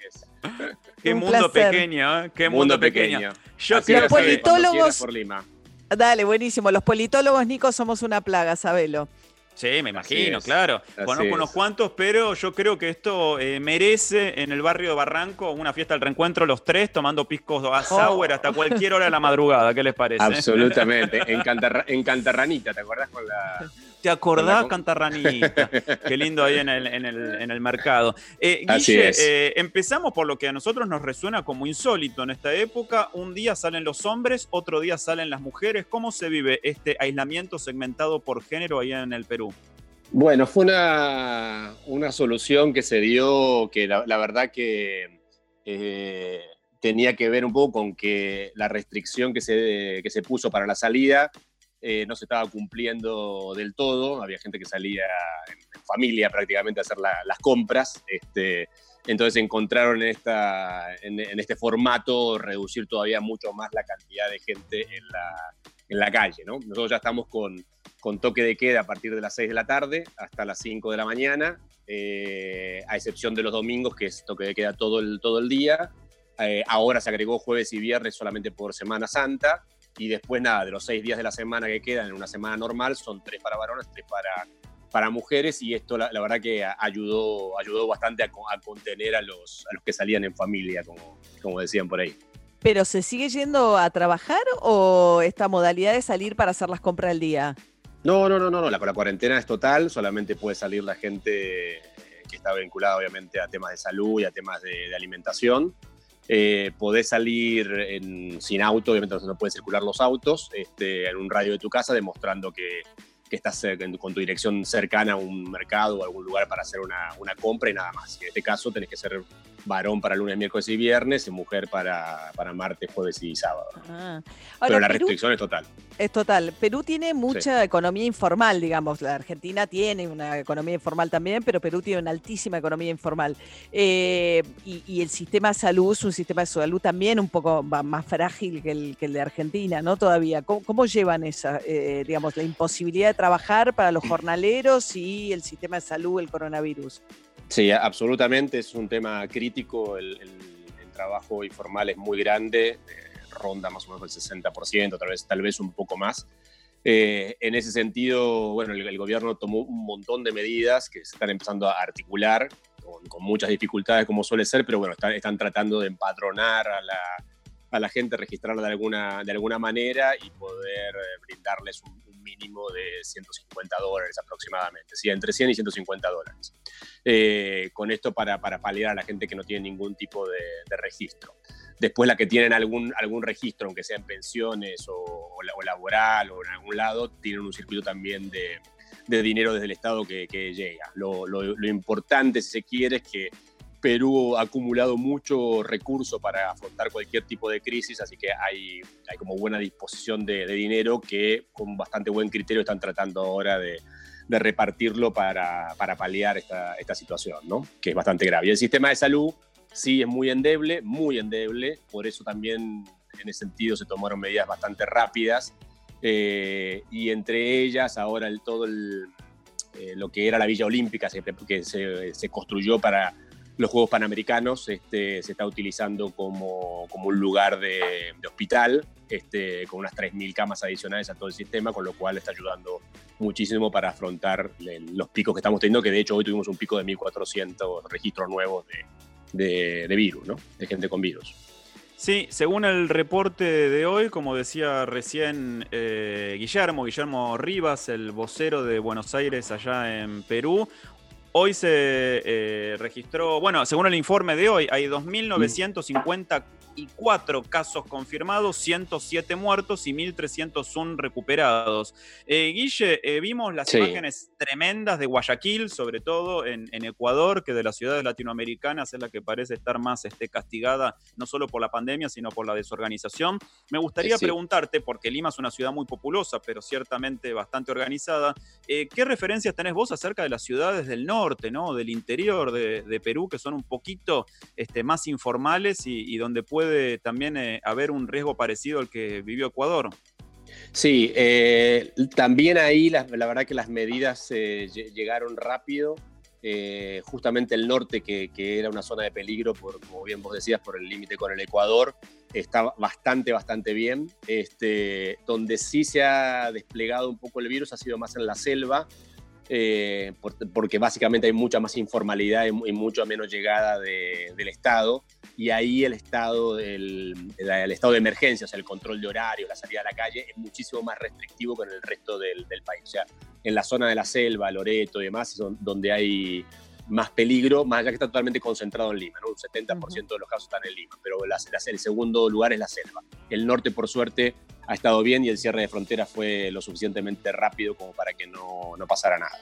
Qué Un mundo placer. pequeño, ¿eh? Qué mundo, Mundo pequeño. pequeño. Yo Así quiero Los politólogos- por Lima. Dale, buenísimo. Los politólogos, Nico, somos una plaga, sabelo. Sí, me imagino, es, claro. Conozco es. unos cuantos, pero yo creo que esto eh, merece en el barrio de Barranco una fiesta del reencuentro los tres tomando piscos a sour hasta cualquier hora de la madrugada. ¿Qué les parece? Absolutamente. En, Cantarra- en Cantarranita, ¿te acordás con la. ¿Te acordás, Cantarranita? Qué lindo ahí en el, en el, en el mercado. Eh, Así Guille, es. eh, empezamos por lo que a nosotros nos resuena como insólito en esta época. Un día salen los hombres, otro día salen las mujeres. ¿Cómo se vive este aislamiento segmentado por género allá en el Perú? Bueno, fue una, una solución que se dio que la, la verdad que eh, tenía que ver un poco con que la restricción que se, que se puso para la salida eh, no se estaba cumpliendo del todo. Había gente que salía en, familia prácticamente a hacer la- las compras. Este, entonces encontraron en, esta, en, en este formato reducir todavía mucho más la cantidad de gente en la, en la calle. ¿no? Nosotros ya estamos con, con toque de queda a partir de las 6 de la tarde hasta las 5 de la mañana, eh, a excepción de los domingos, que es toque de queda todo el, todo el día. Eh, ahora se agregó jueves y viernes solamente por Semana Santa. Y después, nada, de los seis días de la semana que quedan en una semana normal, son tres para varones, tres para, para mujeres. Y esto, la, la verdad, que ayudó, ayudó bastante a, co- a contener a los, a los que salían en familia, como, como decían por ahí. ¿Pero se sigue yendo a trabajar o esta modalidad de salir para hacer las compras al día? No, no, no, no, no, la, la cuarentena es total, solamente puede salir la gente que está vinculada obviamente a temas de salud y a temas de, de alimentación. Eh, podés salir sin auto, obviamente no pueden circular los autos, este, en un radio de tu casa, demostrando que, estás con tu dirección cercana a un mercado o algún lugar para hacer una, una compra y nada más. en este caso tenés que ser varón para lunes, miércoles y viernes y mujer para, para martes, jueves y sábado. Ah. Pero la restricción es total. Es total. Perú tiene mucha economía informal, digamos. La Argentina tiene una economía informal también, pero Perú tiene una altísima economía informal. Eh, y, el sistema de salud es un sistema de salud también un poco más frágil que el, que el de Argentina, ¿no? Todavía. ¿Cómo, llevan esa, eh, digamos, la imposibilidad de trabajar para los jornaleros y el sistema de salud, el coronavirus? Sí, absolutamente, es un tema crítico, el, trabajo informal es muy grande, eh, ronda más o menos el 60%, tal vez, tal vez un poco más. Eh, en ese sentido, bueno, el, gobierno tomó un montón de medidas que se están empezando a articular con, muchas dificultades como suele ser, pero bueno, están, tratando de empadronar a la, a la, gente, registrarla de alguna, de alguna manera y poder eh, brindarles un, mínimo de 150 dólares aproximadamente, ¿sí? entre 100 y 150 dólares. Eh, con esto para, para, paliar a la gente que no tiene ningún tipo de, registro. Después la que tienen algún, algún registro, aunque sea en pensiones o, laboral o en algún lado, tienen un circuito también de, de dinero desde el Estado que, llega. Lo, importante, si se quiere, es que Perú ha acumulado mucho recurso para afrontar cualquier tipo de crisis, así que hay, como buena disposición de, dinero que con bastante buen criterio están tratando ahora de, repartirlo para, paliar esta, situación, que es bastante grave. Y el sistema de salud sí es muy endeble, muy endeble, por eso también en ese sentido se tomaron medidas bastante rápidas. Eh, y entre ellas ahora el, todo eh, lo que era la Villa Olímpica que se construyó para los Juegos Panamericanos este, se está utilizando como, un lugar de, hospital, este, con unas 3.000 camas adicionales a todo el sistema, con lo cual está ayudando muchísimo para afrontar los picos que estamos teniendo, que de hecho hoy tuvimos un pico de 1.400 registros nuevos de, de, virus, ¿no? de gente con virus. Sí, según el reporte de hoy, como decía recién eh, Guillermo, Guillermo Rivas, el vocero de Buenos Aires allá en Perú, Hoy se eh, registró, bueno, según el informe de hoy, hay 2.950 cuatro casos confirmados, 107 muertos y 1.301 recuperados. Eh, Guille, eh, vimos las imágenes tremendas de Guayaquil, sobre todo en, Ecuador, que de las ciudades latinoamericanas es la que parece estar más este, castigada, no solo por la pandemia, sino por la desorganización. Me gustaría preguntarte, porque Lima es una ciudad muy populosa, pero ciertamente bastante organizada, eh, ¿qué referencias tenés vos acerca de las ciudades del norte, ¿no? del interior de, Perú, que son un poquito este, más informales y, y donde puede también eh, haber un riesgo parecido al que vivió Ecuador. Sí, eh, también ahí la, verdad que las medidas eh, llegaron rápido. justamente el norte, que, era una zona de peligro, por, como bien vos decías, por el límite con el Ecuador, está bastante, bastante bien. Este, donde sí se ha desplegado un poco el virus ha sido más en la selva, porque básicamente hay mucha más informalidad y, mucha menos llegada del Estado y ahí el estado, del, el, estado de emergencia, o sea, el control de horario, la salida a la calle, es muchísimo más restrictivo que en el resto del, país. O sea, en la zona de la selva, Loreto y demás, donde hay más peligro, más allá que está totalmente concentrado en Lima, ¿no? Un 70% de los casos están en Lima, pero el segundo lugar es la selva. El norte, por suerte, ha estado bien y el cierre de fronteras fue lo suficientemente rápido como para que no, no pasara nada.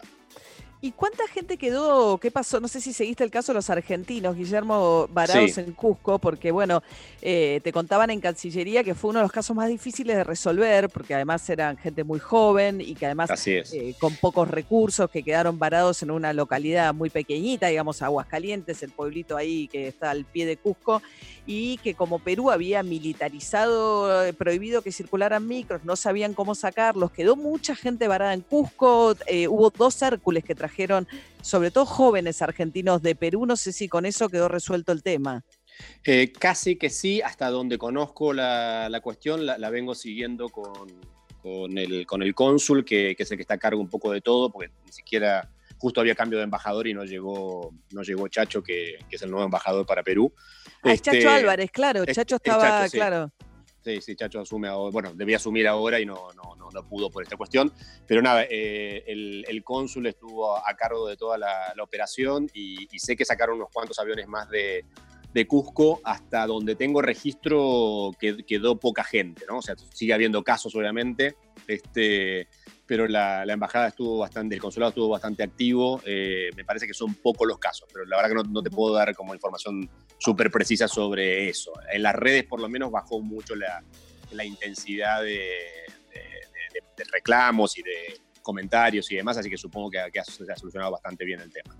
¿Y cuánta gente quedó? ¿Qué pasó? No sé si seguiste el caso de los argentinos, Guillermo Varados en Cusco, porque bueno, eh, te contaban en Cancillería que fue uno de los casos más difíciles de resolver, porque además eran gente muy joven y que además eh, con pocos recursos, que quedaron varados en una localidad muy pequeñita, digamos Aguascalientes, el pueblito ahí que está al pie de Cusco, y que como Perú había militarizado, eh, prohibido que circularan micros, no sabían cómo sacarlos, quedó mucha gente varada en Cusco, hubo dos Hércules que trajeron trajeron, sobre todo jóvenes argentinos de Perú. No sé si con eso quedó resuelto el tema. Eh, casi que sí, hasta donde conozco la, cuestión, la, vengo siguiendo con, con, el, con el cónsul, que, que, es el que está a cargo un poco de todo, porque ni siquiera justo había cambio de embajador y no llegó, no llegó Chacho, que, que es el nuevo embajador para Perú. Ah, Chacho este, Álvarez, claro, Chacho estaba, claro. Sí, sí, Chacho asume, bueno, debía asumir ahora y no, no, no, pudo por esta cuestión. Pero nada, eh, el, cónsul estuvo a cargo de toda la, operación y, sé que sacaron unos cuantos aviones más de, de Cusco hasta donde tengo registro que quedó poca gente, ¿no? O sea, sigue habiendo casos, obviamente, este, pero la, embajada estuvo bastante, el consulado estuvo bastante activo. eh, me parece que son pocos los casos, pero la verdad que no, te puedo dar como información súper precisa sobre eso. En las redes, por lo menos, bajó mucho la, la intensidad de, reclamos y de comentarios y demás, así que supongo que, se ha solucionado bastante bien el tema.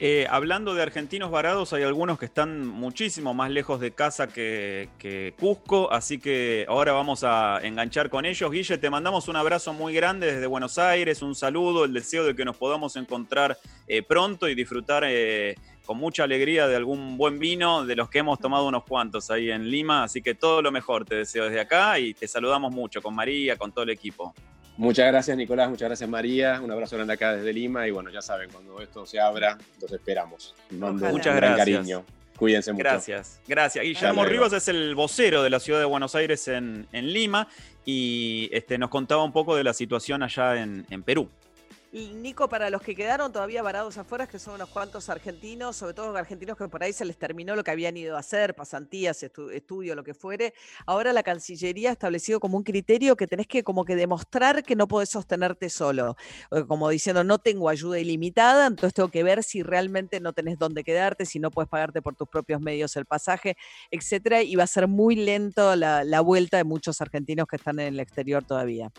Eh, hablando de argentinos varados, hay algunos que están muchísimo más lejos de casa que, Cusco, así que ahora vamos a enganchar con ellos. Guille, te mandamos un abrazo muy grande desde Buenos Aires, un saludo, el deseo de que nos podamos encontrar eh, pronto y disfrutar eh, con mucha alegría de algún buen vino, de los que hemos tomado unos cuantos ahí en Lima, así que todo lo mejor te deseo desde acá y te saludamos mucho con María, con todo el equipo. Muchas gracias, Nicolás. Muchas gracias, María. Un abrazo grande acá desde Lima. Y bueno, ya saben, cuando esto se abra, los esperamos. Mando Muchas gran gracias. cariño. Cuídense mucho. Gracias, gracias. Guillermo. Rivas es el vocero de la ciudad de Buenos Aires en, en Lima y este, nos contaba un poco de la situación allá en, en Perú. Y Nico, para los que quedaron todavía varados afuera, que son unos cuantos argentinos, sobre todo argentinos que por ahí se les terminó lo que habían ido a hacer, pasantías, estu- estudio, lo que fuere, ahora la Cancillería ha establecido como un criterio que tenés que como que demostrar que no podés sostenerte solo, como diciendo no tengo ayuda ilimitada, entonces tengo que ver si realmente no tenés dónde quedarte, si no puedes pagarte por tus propios medios el pasaje, etcétera, y va a ser muy lento la vuelta de muchos argentinos que están en el exterior todavía.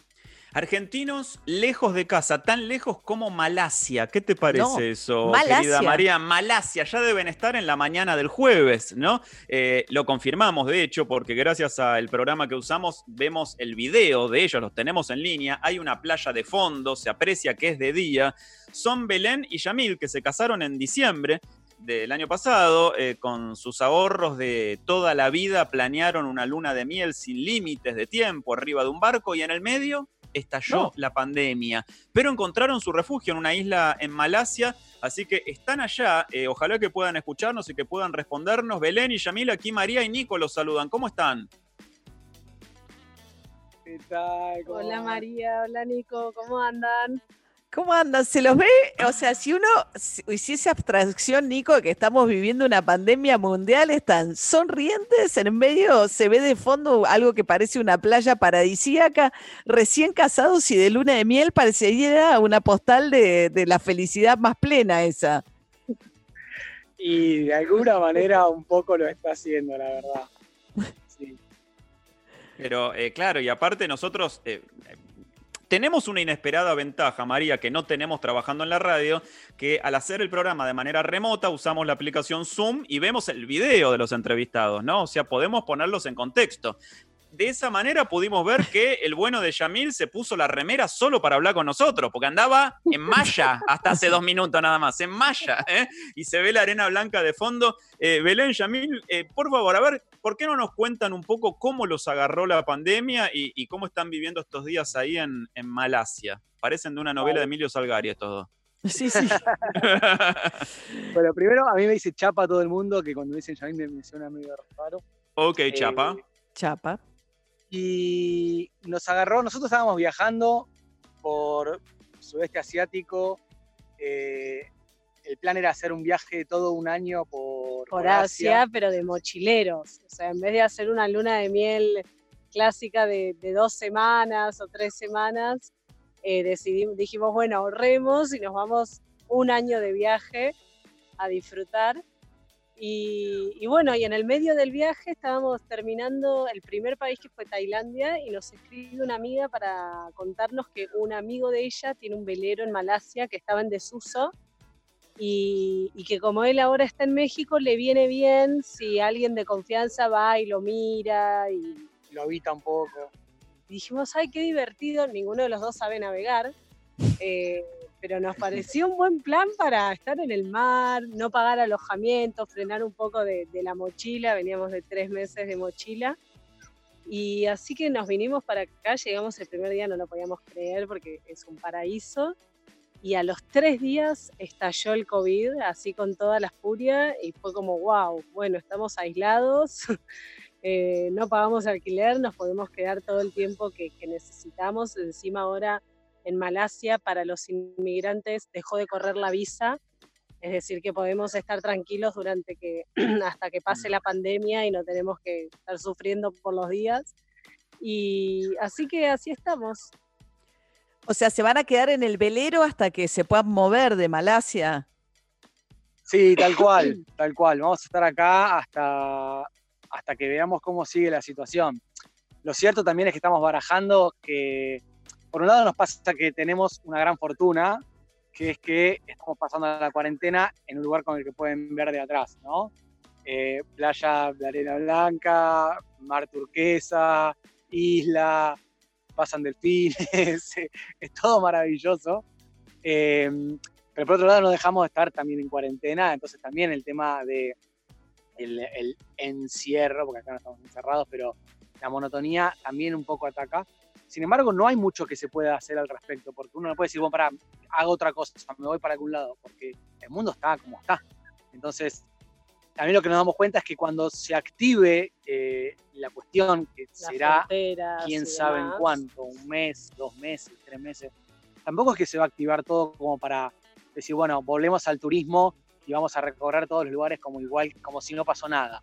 Argentinos lejos de casa, tan lejos como Malasia. ¿Qué te parece No, eso, Malasia. querida María? Malasia, ya deben estar en la mañana del jueves, ¿no? Eh, lo confirmamos, de hecho, porque gracias al programa que usamos, vemos el video de ellos, los tenemos en línea. Hay una playa de fondo, se aprecia que es de día. Son Belén y Yamil, que se casaron en diciembre del año pasado, eh, con sus ahorros de toda la vida, planearon una luna de miel sin límites de tiempo arriba de un barco y en el medio estalló No. la pandemia. Pero encontraron su refugio en una isla en Malasia, así que están allá. eh, ojalá que puedan escucharnos y que puedan respondernos. Belén y Yamil, aquí María y Nico los saludan. ¿Cómo están? ¿Qué tal? ¿Cómo Hola van? María, hola Nico, ¿cómo andan? ¿Cómo andan? ¿Se los ve? O sea, si uno si- hiciese abstracción, Nico, de que estamos viviendo una pandemia mundial, están sonrientes, en medio se ve de fondo algo que parece una playa paradisíaca, recién casados y de luna de miel, parecería una postal de, de la felicidad más plena esa. Y de alguna manera un poco lo está haciendo, la verdad. Sí. Pero eh, claro, y aparte nosotros eh, tenemos una inesperada ventaja, María, que no tenemos trabajando en la radio, que al hacer el programa de manera remota usamos la aplicación Zoom y vemos el video de los entrevistados, ¿no? O sea, podemos ponerlos en contexto. De esa manera pudimos ver que el bueno de Yamil se puso la remera solo para hablar con nosotros, porque andaba en malla hasta hace dos minutos nada más, en malla, ¿eh? y se ve la arena blanca de fondo. Eh, Belén, Yamil, eh, por favor, a ver, ¿por qué no nos cuentan un poco cómo los agarró la pandemia y, y cómo están viviendo estos días ahí en, en Malasia? Parecen de una novela de Emilio Salgari estos dos. Sí, sí. Bueno, primero a mí me dice chapa todo el mundo, que cuando dicen Yamil me, me suena medio raro. Ok, Eh, Chapa. Chapa. Y nos agarró, nosotros estábamos viajando por sudeste asiático. eh, el plan era hacer un viaje todo un año por, Por Asia, pero de mochileros. O sea, en vez de hacer una luna de miel clásica de, de dos semanas o tres semanas, eh, decidimos, dijimos, bueno, ahorremos y nos vamos un año de viaje a disfrutar. Y, y bueno, y en el medio del viaje estábamos terminando el primer país que fue Tailandia y nos escribe una amiga para contarnos que un amigo de ella tiene un velero en Malasia que estaba en desuso y, y que como él ahora está en México, le viene bien si alguien de confianza va y lo mira y lo habita un poco. y dijimos, ay, qué divertido, ninguno de los dos sabe navegar, eh, pero nos pareció un buen plan para estar en el mar, no pagar alojamiento, frenar un poco de, de la mochila, veníamos de tres meses de mochila. Y así que nos vinimos para acá, llegamos el primer día, no lo podíamos creer porque es un paraíso. Y a los tres días estalló el COVID, así con toda la furia, y fue como, wow, bueno, estamos aislados, eh, no pagamos alquiler, nos podemos quedar todo el tiempo que, que necesitamos. Encima ahora en Malasia para los inmigrantes dejó de correr la visa Es decir, que podemos estar tranquilos durante que, hasta que pase la pandemia y no tenemos que estar sufriendo por los días. Y así que así estamos. O sea, ¿se van a quedar en el velero hasta que se puedan mover de Malasia? Sí, tal cual, tal cual. Vamos a estar acá hasta, hasta que veamos cómo sigue la situación. Lo cierto también es que estamos barajando que, por un lado, nos pasa que tenemos una gran fortuna, que es que estamos pasando la cuarentena en un lugar con el que pueden ver de atrás, ¿no? Eh, playa de arena blanca, mar turquesa, isla, pasan delfines, es todo maravilloso. Eh, pero por otro lado no dejamos de estar también en cuarentena, entonces también el tema de el, encierro, porque acá no estamos encerrados, pero la monotonía también un poco ataca. Sin embargo, no hay mucho que se pueda hacer al respecto, porque uno no puede decir, bueno, para, hago otra cosa, me voy para algún lado, porque el mundo está como está. Entonces, también lo que nos damos cuenta es que cuando se active eh, la cuestión, que será quién sabe en cuánto, un mes, dos meses, tres meses, tampoco es que se va a activar todo como para decir, bueno, volvemos al turismo y vamos a recorrer todos los lugares como igual, como si no pasó nada.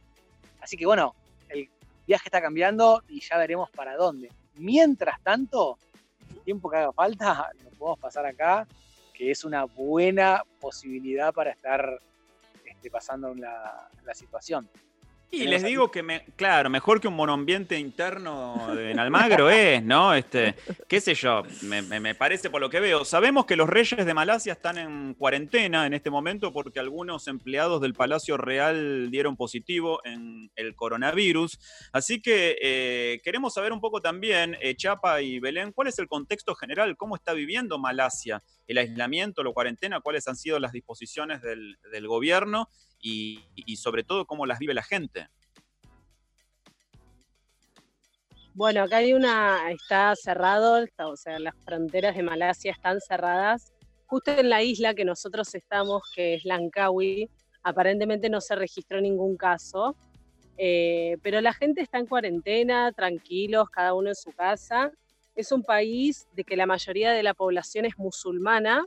Así que bueno, el viaje está cambiando y ya veremos para dónde. Mientras tanto, el tiempo que haga falta, lo podemos pasar acá, que es una buena posibilidad para estar este, pasando la, la situación. Y les digo que, me, claro, mejor que un monoambiente interno en Almagro es, ¿no? Este, qué sé yo, me, parece por lo que veo. Sabemos que los reyes de Malasia están en cuarentena en este momento porque algunos empleados del Palacio Real dieron positivo en el coronavirus. Así que eh, queremos saber un poco también, eh, Chapa y Belén, cuál es el contexto general, cómo está viviendo Malasia, el aislamiento, la cuarentena, cuáles han sido las disposiciones del, del gobierno y, sobre todo cómo las vive la gente. Bueno, acá hay una, está cerrado, o sea, las fronteras de Malasia están cerradas. Justo en la isla que nosotros estamos, que es Langkawi, aparentemente no se registró ningún caso, eh, pero la gente está en cuarentena, tranquilos, cada uno en su casa. Es un país de que la mayoría de la población es musulmana,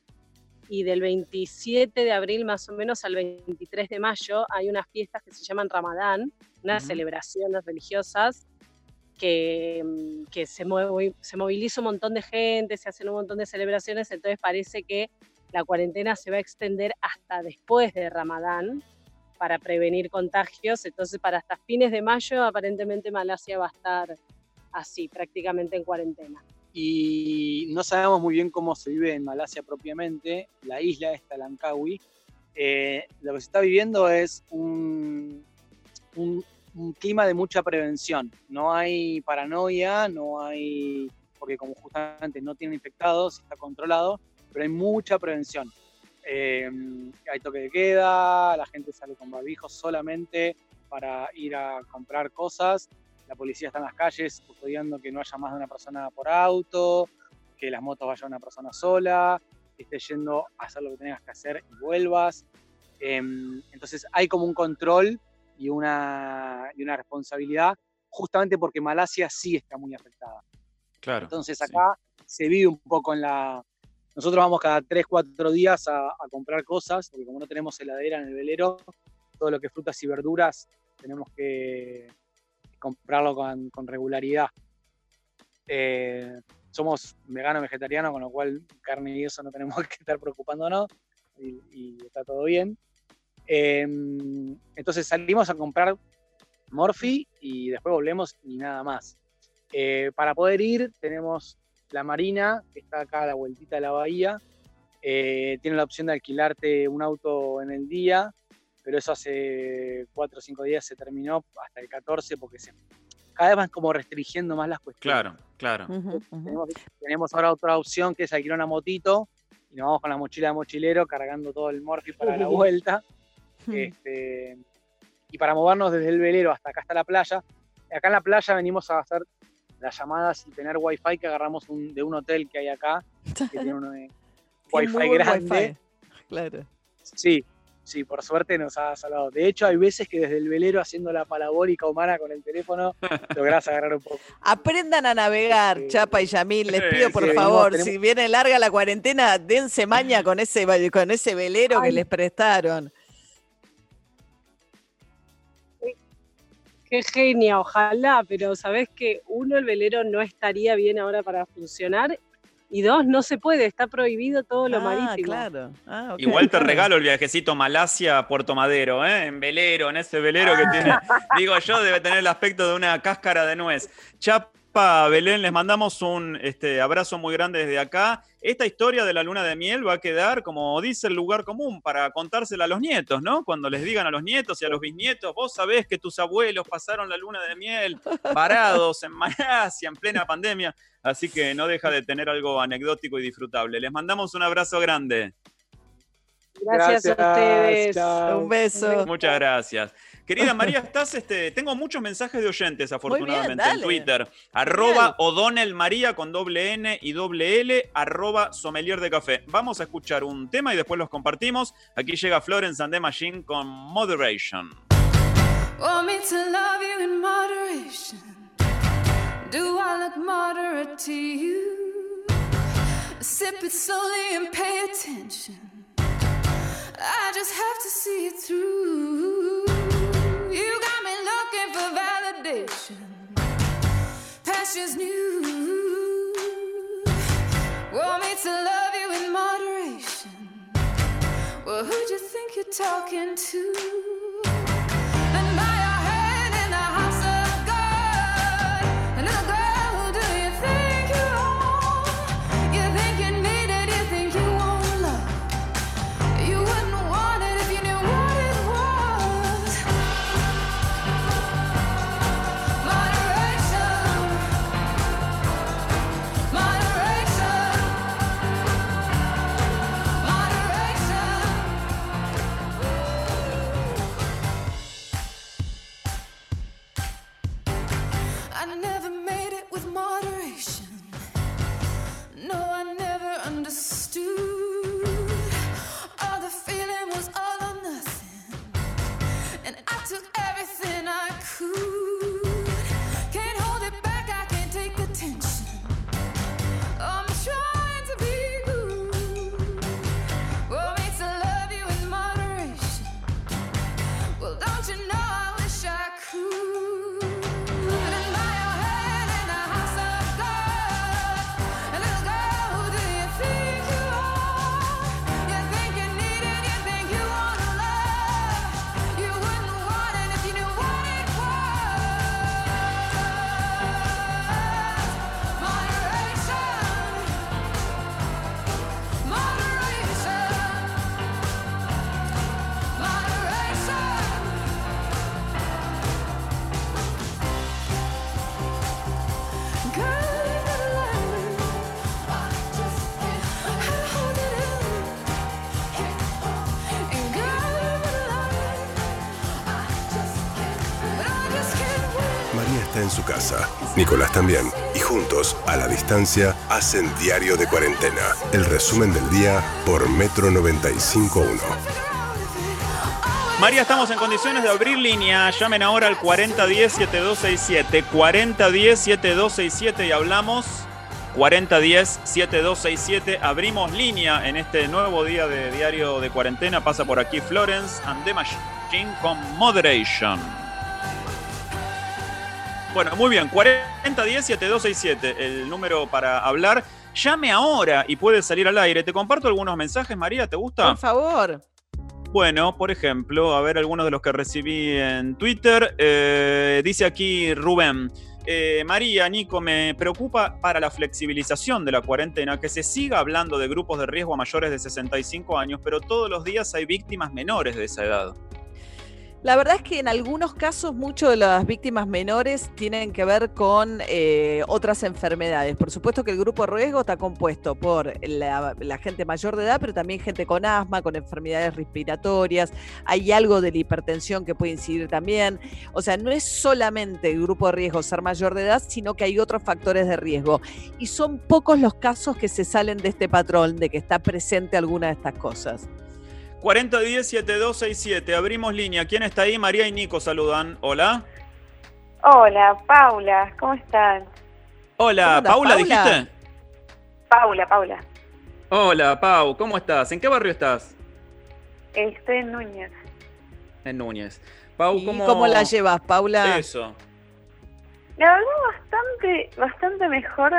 y del 27 de abril más o menos al 23 de mayo hay unas fiestas que se llaman Ramadán, unas celebraciones religiosas que, mm, que se, se moviliza un montón de gente, se hacen un montón de celebraciones, entonces parece que la cuarentena se va a extender hasta después de Ramadán para prevenir contagios, entonces para hasta fines de mayo aparentemente Malasia va a estar así, prácticamente en cuarentena y no sabemos muy bien cómo se vive en Malasia propiamente, la isla esta, Langkawi. Eh, lo que se está viviendo es un, un, clima de mucha prevención. No hay paranoia, no hay, porque como justamente no tienen infectados, está controlado, pero hay mucha prevención. Eh, hay toque de queda, la gente sale con barbijos solamente para ir a comprar cosas la policía está en las calles custodiando que no haya más de una persona por auto, que las motos vayan una persona sola, que estés yendo a hacer lo que tengas que hacer y vuelvas. Em, entonces hay como un control y una, y una responsabilidad, justamente porque Malasia sí está muy afectada. Claro. Entonces acá se vive un poco en la... Nosotros vamos cada 3, 4 días a, a comprar cosas, porque como no tenemos heladera en el velero, todo lo que es frutas y verduras tenemos que comprarlo con, regularidad. Eh, somos vegano vegetariano, con lo cual carne y eso no tenemos que estar preocupándonos y, está todo bien. Em, entonces salimos a comprar Morphy y después volvemos y nada más. Eh, para poder ir tenemos la Marina, que está acá a la vueltita de la bahía. Eh, tiene la opción de alquilarte un auto en el día pero eso hace cuatro o cinco días se terminó hasta el 14 porque se, cada vez van como restringiendo más las cuestiones. Claro, claro. Tenemos, ahora otra opción que es alquilar una motito y nos vamos con la mochila de mochilero cargando todo el morfi para la vuelta. Este, y para movernos desde el velero hasta acá hasta la playa. Acá en la playa venimos a hacer las llamadas y tener wifi que agarramos de un hotel que hay acá, que tiene un wifi grande. Claro. Sí, sí, por suerte nos ha salvado. De hecho, hay veces que desde el velero haciendo la parabólica humana con el teléfono, lográs agarrar un poco. Aprendan a navegar, Chapa y Yamil, les pido por Sí, favor, tenemos- si viene larga la cuarentena, dense maña con ese, con ese velero que les prestaron. Qué genia, ojalá, pero sabés que uno, el velero no estaría bien ahora para funcionar. Y dos, no se puede, está prohibido todo lo Ah, marítimo. claro. Ah, ok. Igual te regalo el viajecito Malasia Puerto Madero, ¿eh? En velero, en ese velero que tiene, digo yo, debe tener el aspecto de una cáscara de nuez. Chapa, Belén, les mandamos un este, abrazo muy grande desde acá. Esta historia de la luna de miel va a quedar, como dice el lugar común, para contársela a los nietos, ¿no? Cuando les digan a los nietos y a los bisnietos, vos sabés que tus abuelos pasaron la luna de miel parados en Malasia en plena pandemia. Así que no deja de tener algo anecdótico y disfrutable. Les mandamos un abrazo grande. Gracias, a ustedes. chao. Un beso. Muchas gracias. Querida María, estás, este, tengo muchos mensajes de oyentes, afortunadamente, en dale. Twitter. Arroba O'Donnell María con doble N y doble L, arroba sommelier de café. Vamos a escuchar un tema y después los compartimos. Aquí llega Florence and the Machine con Moderation. Want me to love you in moderation? Do I look moderate to you? Sip it slowly and pay attention. I just have to see it through. You got me looking for validation. Pastures new. Want me to love you in moderation? Well, who'd you think you're talking to? En su casa, Nicolás también, y juntos, a la distancia, hacen Diario de Cuarentena, el resumen del día por Metro 95.1. María, estamos en condiciones de abrir línea. Llamen ahora al 4010-7267. 4010-7267 y hablamos. 4010-7267. Abrimos línea en este nuevo día de diario de cuarentena. Pasa por aquí Florence and the Machine con Moderation. Bueno, muy bien. 4010-7267, el número para hablar. Llame ahora y puede salir al aire. Te comparto algunos mensajes, María, ¿te gusta? Por favor. Bueno, por ejemplo, a ver algunos de los que recibí en Twitter. Eh, dice aquí Rubén. eh, María, Nico, me preocupa para la flexibilización de la cuarentena que se siga hablando de grupos de riesgo a mayores de 65 años, pero todos los días hay víctimas menores de esa edad. La verdad es que en algunos casos muchas de las víctimas menores tienen que ver con eh, otras enfermedades. Por supuesto que el grupo de riesgo está compuesto por la, la gente mayor de edad, pero también gente con asma, con enfermedades respiratorias. Hay algo de la hipertensión que puede incidir también. O sea, no es solamente el grupo de riesgo ser mayor de edad, sino que hay otros factores de riesgo. Y son pocos los casos que se salen de este patrón de que está presente alguna de estas cosas. 4010-7267. Abrimos línea. ¿Quién está ahí? María y Nico saludan. Hola. Hola, Paula, ¿cómo están? Hola, Paula, Paula? dijiste. Paula, Paula. Hola, Pau, ¿cómo estás? ¿En qué barrio estás? Estoy en Núñez. En Núñez. Pau, ¿Y ¿cómo, cómo la llevas, Paula? Eso. La verdad, bastante, bastante mejor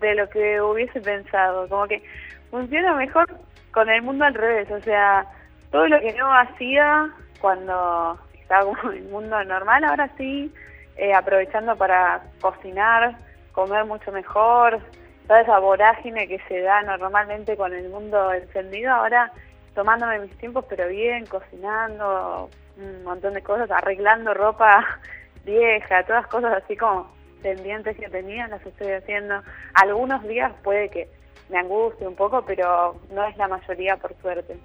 de lo que hubiese pensado. Como que funciona mejor con el mundo al revés. O sea, todo lo que no hacía cuando estaba como en el mundo normal, ahora sí, eh, aprovechando para cocinar, comer mucho mejor, toda esa vorágine que se da normalmente con el mundo encendido, ahora tomándome mis tiempos, pero bien, cocinando, un montón de cosas, arreglando ropa vieja, todas cosas así como pendientes que tenía, las estoy haciendo. Algunos días puede que me angustie un poco, pero no es la mayoría, por suerte.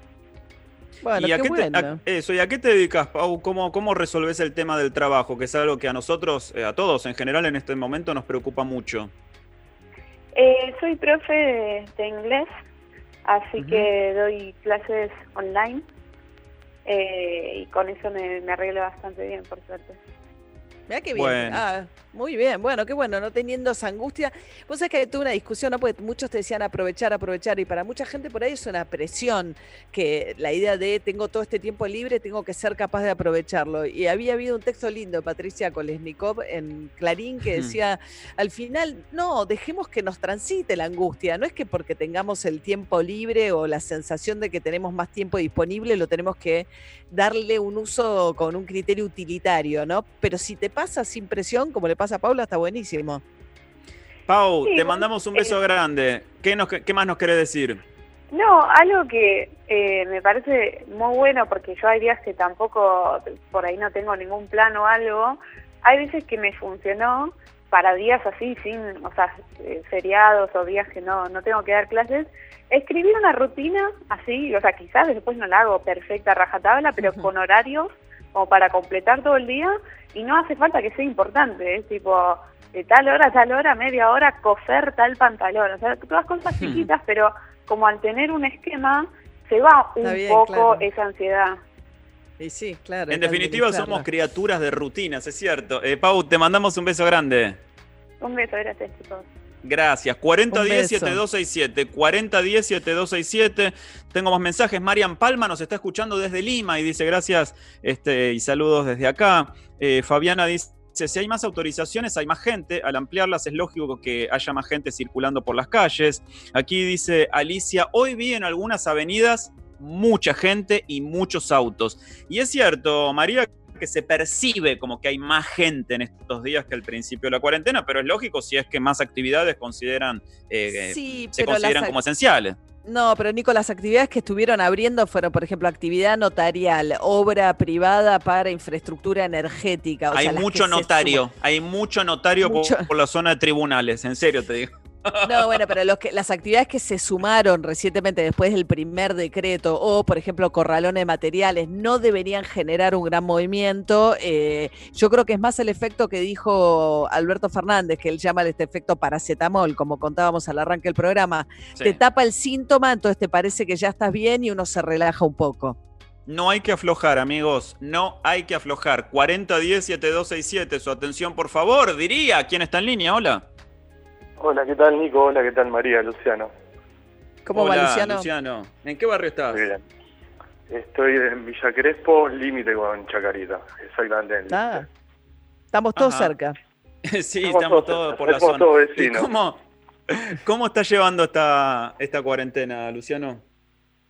Bueno, ¿Y a qué qué te, bueno. a- eso, ¿y a qué te dedicas, Pau? ¿Cómo, ¿Cómo resolves el tema del trabajo? Que es algo que a nosotros, eh, a todos en general en este momento, nos preocupa mucho. Eh, soy profe de, de inglés, así que doy clases online eh, y con eso me, me arreglo bastante bien, por suerte. Mirá qué bien. Bueno. Ah, muy bien. Bueno, qué bueno, no teniendo esa angustia. Vos sabés que tuve una discusión, ¿no? Porque muchos te decían aprovechar, aprovechar. Y para mucha gente por ahí es una presión. Que la idea de tengo todo este tiempo libre, tengo que ser capaz de aprovecharlo. Y había habido un texto lindo de Patricia Kolesnikov en Clarín que decía: al final, no, dejemos que nos transite la angustia. No es que porque tengamos el tiempo libre o la sensación de que tenemos más tiempo disponible, lo tenemos que darle un uso con un criterio utilitario, ¿no? Pero si te pasa sin presión, como le pasa a Paula, está buenísimo. Pau, Sí, te mandamos un beso eh, grande. ¿Qué, nos, ¿Qué más nos querés decir? No, algo que eh, me parece muy bueno, porque yo hay días que tampoco, por ahí no tengo ningún plan o algo, hay veces que me funcionó para días así, sin, o sea, eh, feriados o días que no, no tengo que dar clases, escribir una rutina así, o sea, quizás después no la hago perfecta, rajatabla, pero con horarios como para completar todo el día y no hace falta que sea importante, es tipo de tal hora tal hora, media hora, coser tal pantalón, o sea, todas cosas chiquitas, pero como al tener un esquema se va un bien, poco claro. esa ansiedad. Y sí, claro. En definitiva, somos criaturas de rutinas, es cierto. Eh, Pau, te mandamos un beso grande. Un beso, gracias chicos. Gracias. Un 4010-7267. 4010-7267. Tengo más mensajes. Marian Palma nos está escuchando desde Lima y dice gracias este, y saludos desde acá. Eh, Fabiana dice. Si hay más autorizaciones, hay más gente. Al ampliarlas es lógico que haya más gente circulando por las calles. Aquí dice Alicia, hoy vi en algunas avenidas mucha gente y muchos autos. Y es cierto, María, que se percibe como que hay más gente en estos días que al principio de la cuarentena, pero es lógico si es que más actividades consideran, eh, Sí, se consideran como esenciales. No, pero Nico, las actividades que estuvieron abriendo fueron, por ejemplo, actividad notarial, obra privada para infraestructura energética. o hay sea, mucho notario, hay mucho notario por-. Por, la zona de tribunales, en serio te digo. No, bueno, pero los que, las actividades que se sumaron recientemente después del primer decreto o, por ejemplo, corralones de materiales, no deberían generar un gran movimiento. Eh, yo creo que es más el efecto que dijo Alberto Fernández, que él llama este efecto paracetamol, como contábamos al arranque del programa. Sí. Te tapa el síntoma, entonces te parece que ya estás bien y uno se relaja un poco. No hay que aflojar, amigos. No hay que aflojar. 4010-7267. Su atención, por favor. Diría. ¿Quién está en línea? Hola. Hola, ¿qué tal Nico? Hola, ¿qué tal María? Luciano. ¿Cómo va, Luciano? Luciano. ¿En qué barrio estás? Bien. Estoy en Villa Crespo, límite con Chacarita, exactamente. en Ah, estamos todos Ajá. cerca. sí, Estamos estamos todos por la somos zona. todos ¿Y vecinos. ¿Cómo, ¿Cómo está llevando esta, esta cuarentena, Luciano?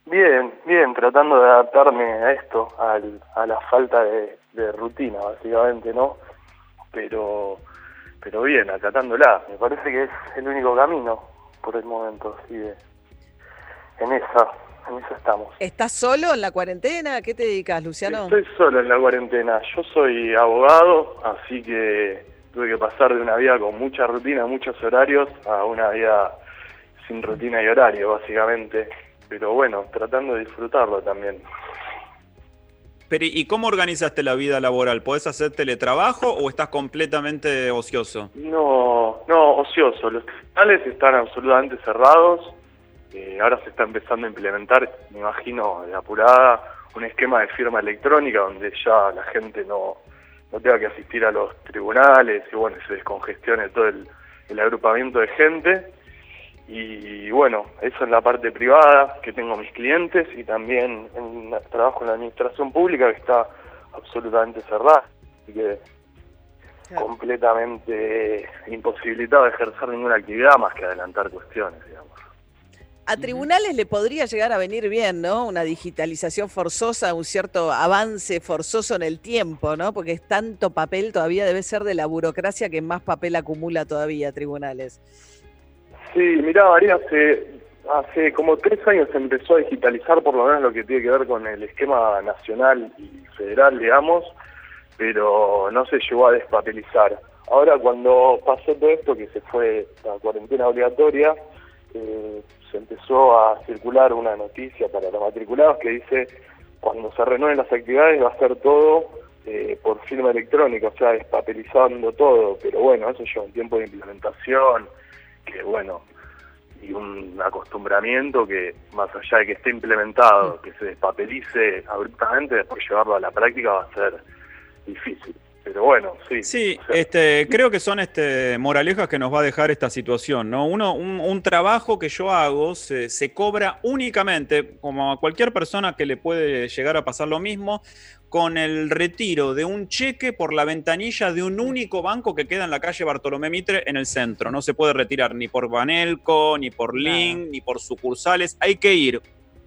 Bien, bien, tratando de adaptarme a esto, al- a la falta de, de rutina, básicamente, ¿no? Pero, pero bien, acatándola. Me parece que es el único camino por el momento, que en esa, en esa estamos. ¿Estás solo en la cuarentena? ¿A qué te dedicas, Luciano? Estoy solo en la cuarentena. Yo soy abogado, así que tuve que pasar de una vida con mucha rutina, muchos horarios, a una vida sin rutina y horario, básicamente. Pero bueno, tratando de disfrutarlo también. ¿Y cómo organizaste la vida laboral? ¿Podés hacer teletrabajo o estás completamente ocioso? No, no, ocioso. Los tribunales están absolutamente cerrados. Eh, ahora se está empezando a implementar, me imagino, de apurada, un esquema de firma electrónica donde ya la gente no, no tenga que asistir a los tribunales y bueno, se descongestione todo el agrupamiento de gente. Y bueno, eso en la parte privada, que tengo mis clientes, y también en trabajo en la administración pública, que está absolutamente cerrada, así que completamente imposibilitado de ejercer ninguna actividad más que adelantar cuestiones, digamos. A tribunales le podría llegar a venir bien, ¿no? Una digitalización forzosa, un cierto avance forzoso en el tiempo, ¿no? Porque es tanto papel, todavía debe ser de la burocracia que más papel acumula todavía tribunales. Sí, mirá, María, hace, hace como tres años se empezó a digitalizar por lo menos lo que tiene que ver con el esquema nacional y federal, digamos, pero no se llegó a despapelizar. Ahora cuando pasó todo esto, que se fue la cuarentena obligatoria, eh, se empezó a circular una noticia para los matriculados que dice cuando se renueven las actividades va a ser todo eh, por firma electrónica, o sea, despapelizando todo, pero bueno, eso lleva un tiempo de implementación, que bueno, y un acostumbramiento que más allá de que esté implementado, que se despapelice abruptamente, después llevarlo a la práctica va a ser difícil. Pero bueno, sí. Sí, este, creo que son este, moralejas que nos va a dejar esta situación, ¿no? Uno, un, un trabajo que yo hago se, se cobra únicamente, como a cualquier persona que le puede llegar a pasar lo mismo, con el retiro de un cheque por la ventanilla de un único banco que queda en la calle Bartolomé Mitre en el centro. No se puede retirar ni por Banelco, ni por Link, ni por sucursales. Hay que ir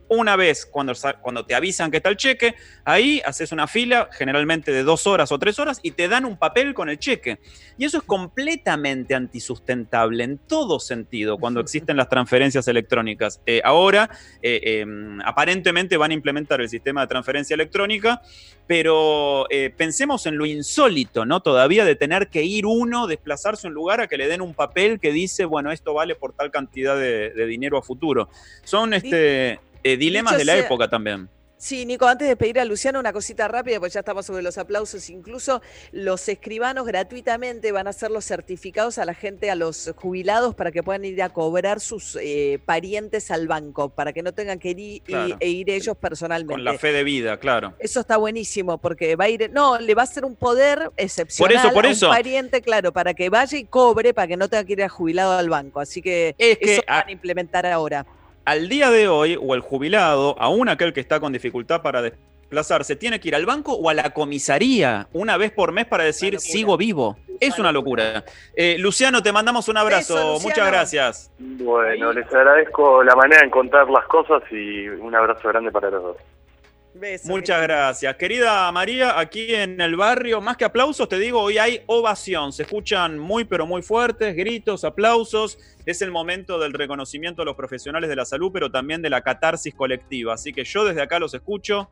una vez cuando, cuando te avisan que está el cheque, ahí haces una fila, generalmente de dos horas o tres horas, y te dan un papel con el cheque. Y eso es completamente antisustentable en todo sentido cuando existen las transferencias electrónicas. Eh, ahora, eh, eh, aparentemente van a implementar el sistema de transferencia electrónica, pero eh, pensemos en lo insólito, ¿no? Todavía de tener que ir uno, desplazarse a un lugar a que le den un papel que dice, bueno, esto vale por tal cantidad de, de dinero a futuro. Son este, eh, dilemas dicho de la sea- época también. Sí, Nico, antes de pedir a Luciano una cosita rápida, pues ya estamos sobre los aplausos. Incluso los escribanos gratuitamente van a hacer los certificados a la gente, a los jubilados, para que puedan ir a cobrar sus eh, parientes al banco, para que no tengan que ir, Claro. e ir ellos personalmente. Con la fe de vida, claro. Eso está buenísimo porque va a ir, no, le va a ser un poder excepcional por a eso. un pariente, claro, para que vaya y cobre, para que no tenga que ir a jubilado al banco. Así que Es que eso a- van a implementar ahora. Al día de hoy, o el jubilado, aún aquel que está con dificultad para desplazarse, tiene que ir al banco o a la comisaría una vez por mes para decir sigo vivo. Es una locura. Eh, Luciano, te mandamos un abrazo. Muchas gracias. Bueno, les agradezco la manera de encontrar las cosas y un abrazo grande para los dos. Muchas gracias. Querida María, aquí en el barrio, más que aplausos, te digo, hoy hay ovación. Se escuchan muy, pero muy fuertes, gritos, aplausos. Es el momento del reconocimiento a los profesionales de la salud, pero también de la catarsis colectiva. Así que yo desde acá los escucho.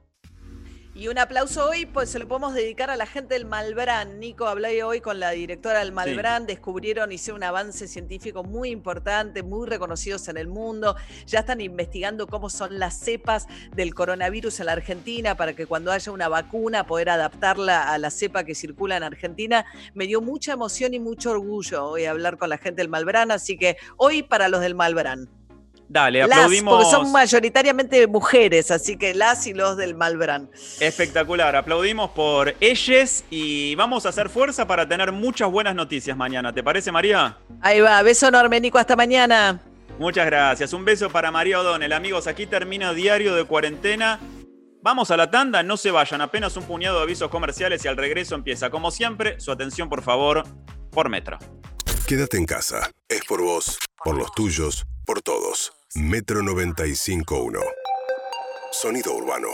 Y un aplauso hoy, pues se lo podemos dedicar a la gente del Malbrán. Nico, hablé hoy con la directora del Malbrán, descubrieron, hicieron un avance científico muy importante, muy reconocidos en el mundo. Ya están investigando cómo son las cepas del coronavirus en la Argentina para que cuando haya una vacuna poder adaptarla a la cepa que circula en Argentina. Me dio mucha emoción y mucho orgullo hoy hablar con la gente del Malbrán, así que hoy para los del Malbrán. Dale, Las, aplaudimos. porque son mayoritariamente mujeres, así que las y los del Malbrán. Espectacular, aplaudimos por ellas y vamos a hacer fuerza para tener muchas buenas noticias mañana. ¿Te parece, María? Ahí va, beso enorme, Nico, hasta mañana. Muchas gracias. Un beso para María O'Donnell. Amigos, aquí termina Diario de Cuarentena. Vamos a la tanda, no se vayan, apenas un puñado de avisos comerciales y al regreso empieza, como siempre, su atención por favor, por Metro. Quédate en casa. Es por vos, por los tuyos, por todos. Metro 95.1. Sonido urbano.